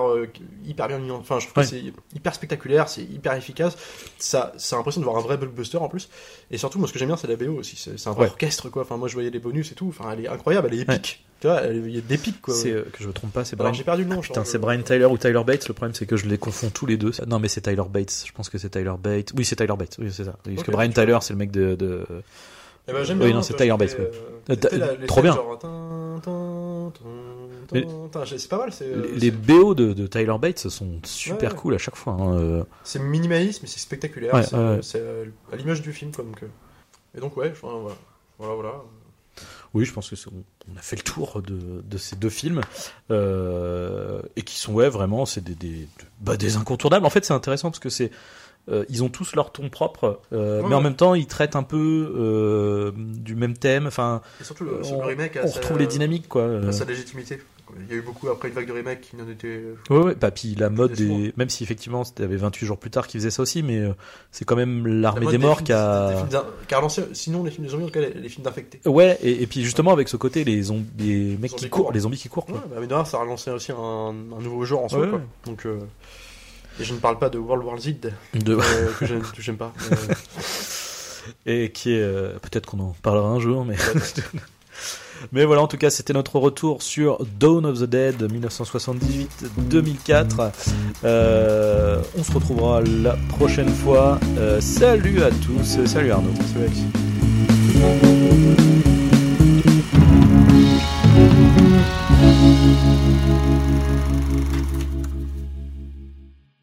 hyper bien Enfin, je trouve Ouais. que c'est hyper spectaculaire, c'est hyper efficace. Ça, a l'impression de voir un vrai blockbuster en plus. Et surtout, moi, ce que j'aime bien, c'est la BO aussi. C'est c'est un vrai orchestre, quoi. Enfin, moi, je voyais les bonus et tout. Enfin, elle est incroyable, elle est épique. Tu vois, il y a des pics, quoi. c'est, euh, que je me trompe pas, c'est Brian. j'ai perdu le nom. Putain, c'est Brian Tyler ou Tyler Bates. Le problème, c'est que je les confonds tous les deux. Non, mais c'est Tyler Bates. Je pense que c'est Tyler Bates. Oui, c'est Tyler Bates. Oui, c'est ça. Parce que Brian. Tyler, c'est le mec de, de... Eh ben, j'aime Oui, bien. non, c'est Tyler Bates, euh, trop bien. C'est pas mal, Les, BO de, de Tyler Bates sont super Ouais. cool à chaque fois. hein, euh. C'est minimaliste, mais c'est spectaculaire. Ouais, c'est euh, à l'image du film. Et donc, ouais, enfin, voilà. Voilà, voilà. Oui, je pense que on a fait le tour de, de ces deux films euh, et qui sont ouais vraiment c'est des des, bah, des incontournables. En fait, c'est intéressant parce que c'est euh, ils ont tous leur ton propre, euh, Ouais, mais en ouais. même temps ils traitent un peu euh, du même thème. Enfin, Et surtout, le, on, le remake a on sa- retrouve les dynamiques quoi. sa légitimité. Il y a eu beaucoup après une vague de remake qui n'en était. Ouais, ouais, bah, puis la mode des, même si effectivement c'était avait 28 jours plus tard qu'ils faisaient ça aussi, mais c'est quand même l'armée La des morts qui a. qui relancé- sinon, les films de zombies, en tout cas, les, films d'infectés. Ouais, et, et puis justement avec ce côté les zombies, les mecs Zombies qui courent, courent. les zombies qui courent Ouais, quoi. bah, mais de rien, ça a relancé aussi un, un nouveau genre en soi. Quoi. Donc, et je ne parle pas de World War Z, De- euh, que j'aime pas. Euh, et qui est euh, peut-être qu'on en parlera un jour, mais Mais voilà, en tout cas, c'était notre retour sur Dawn of the Dead 1978-2004. Euh, on se retrouvera la prochaine fois. Euh, salut à tous. Salut Arnaud. Que-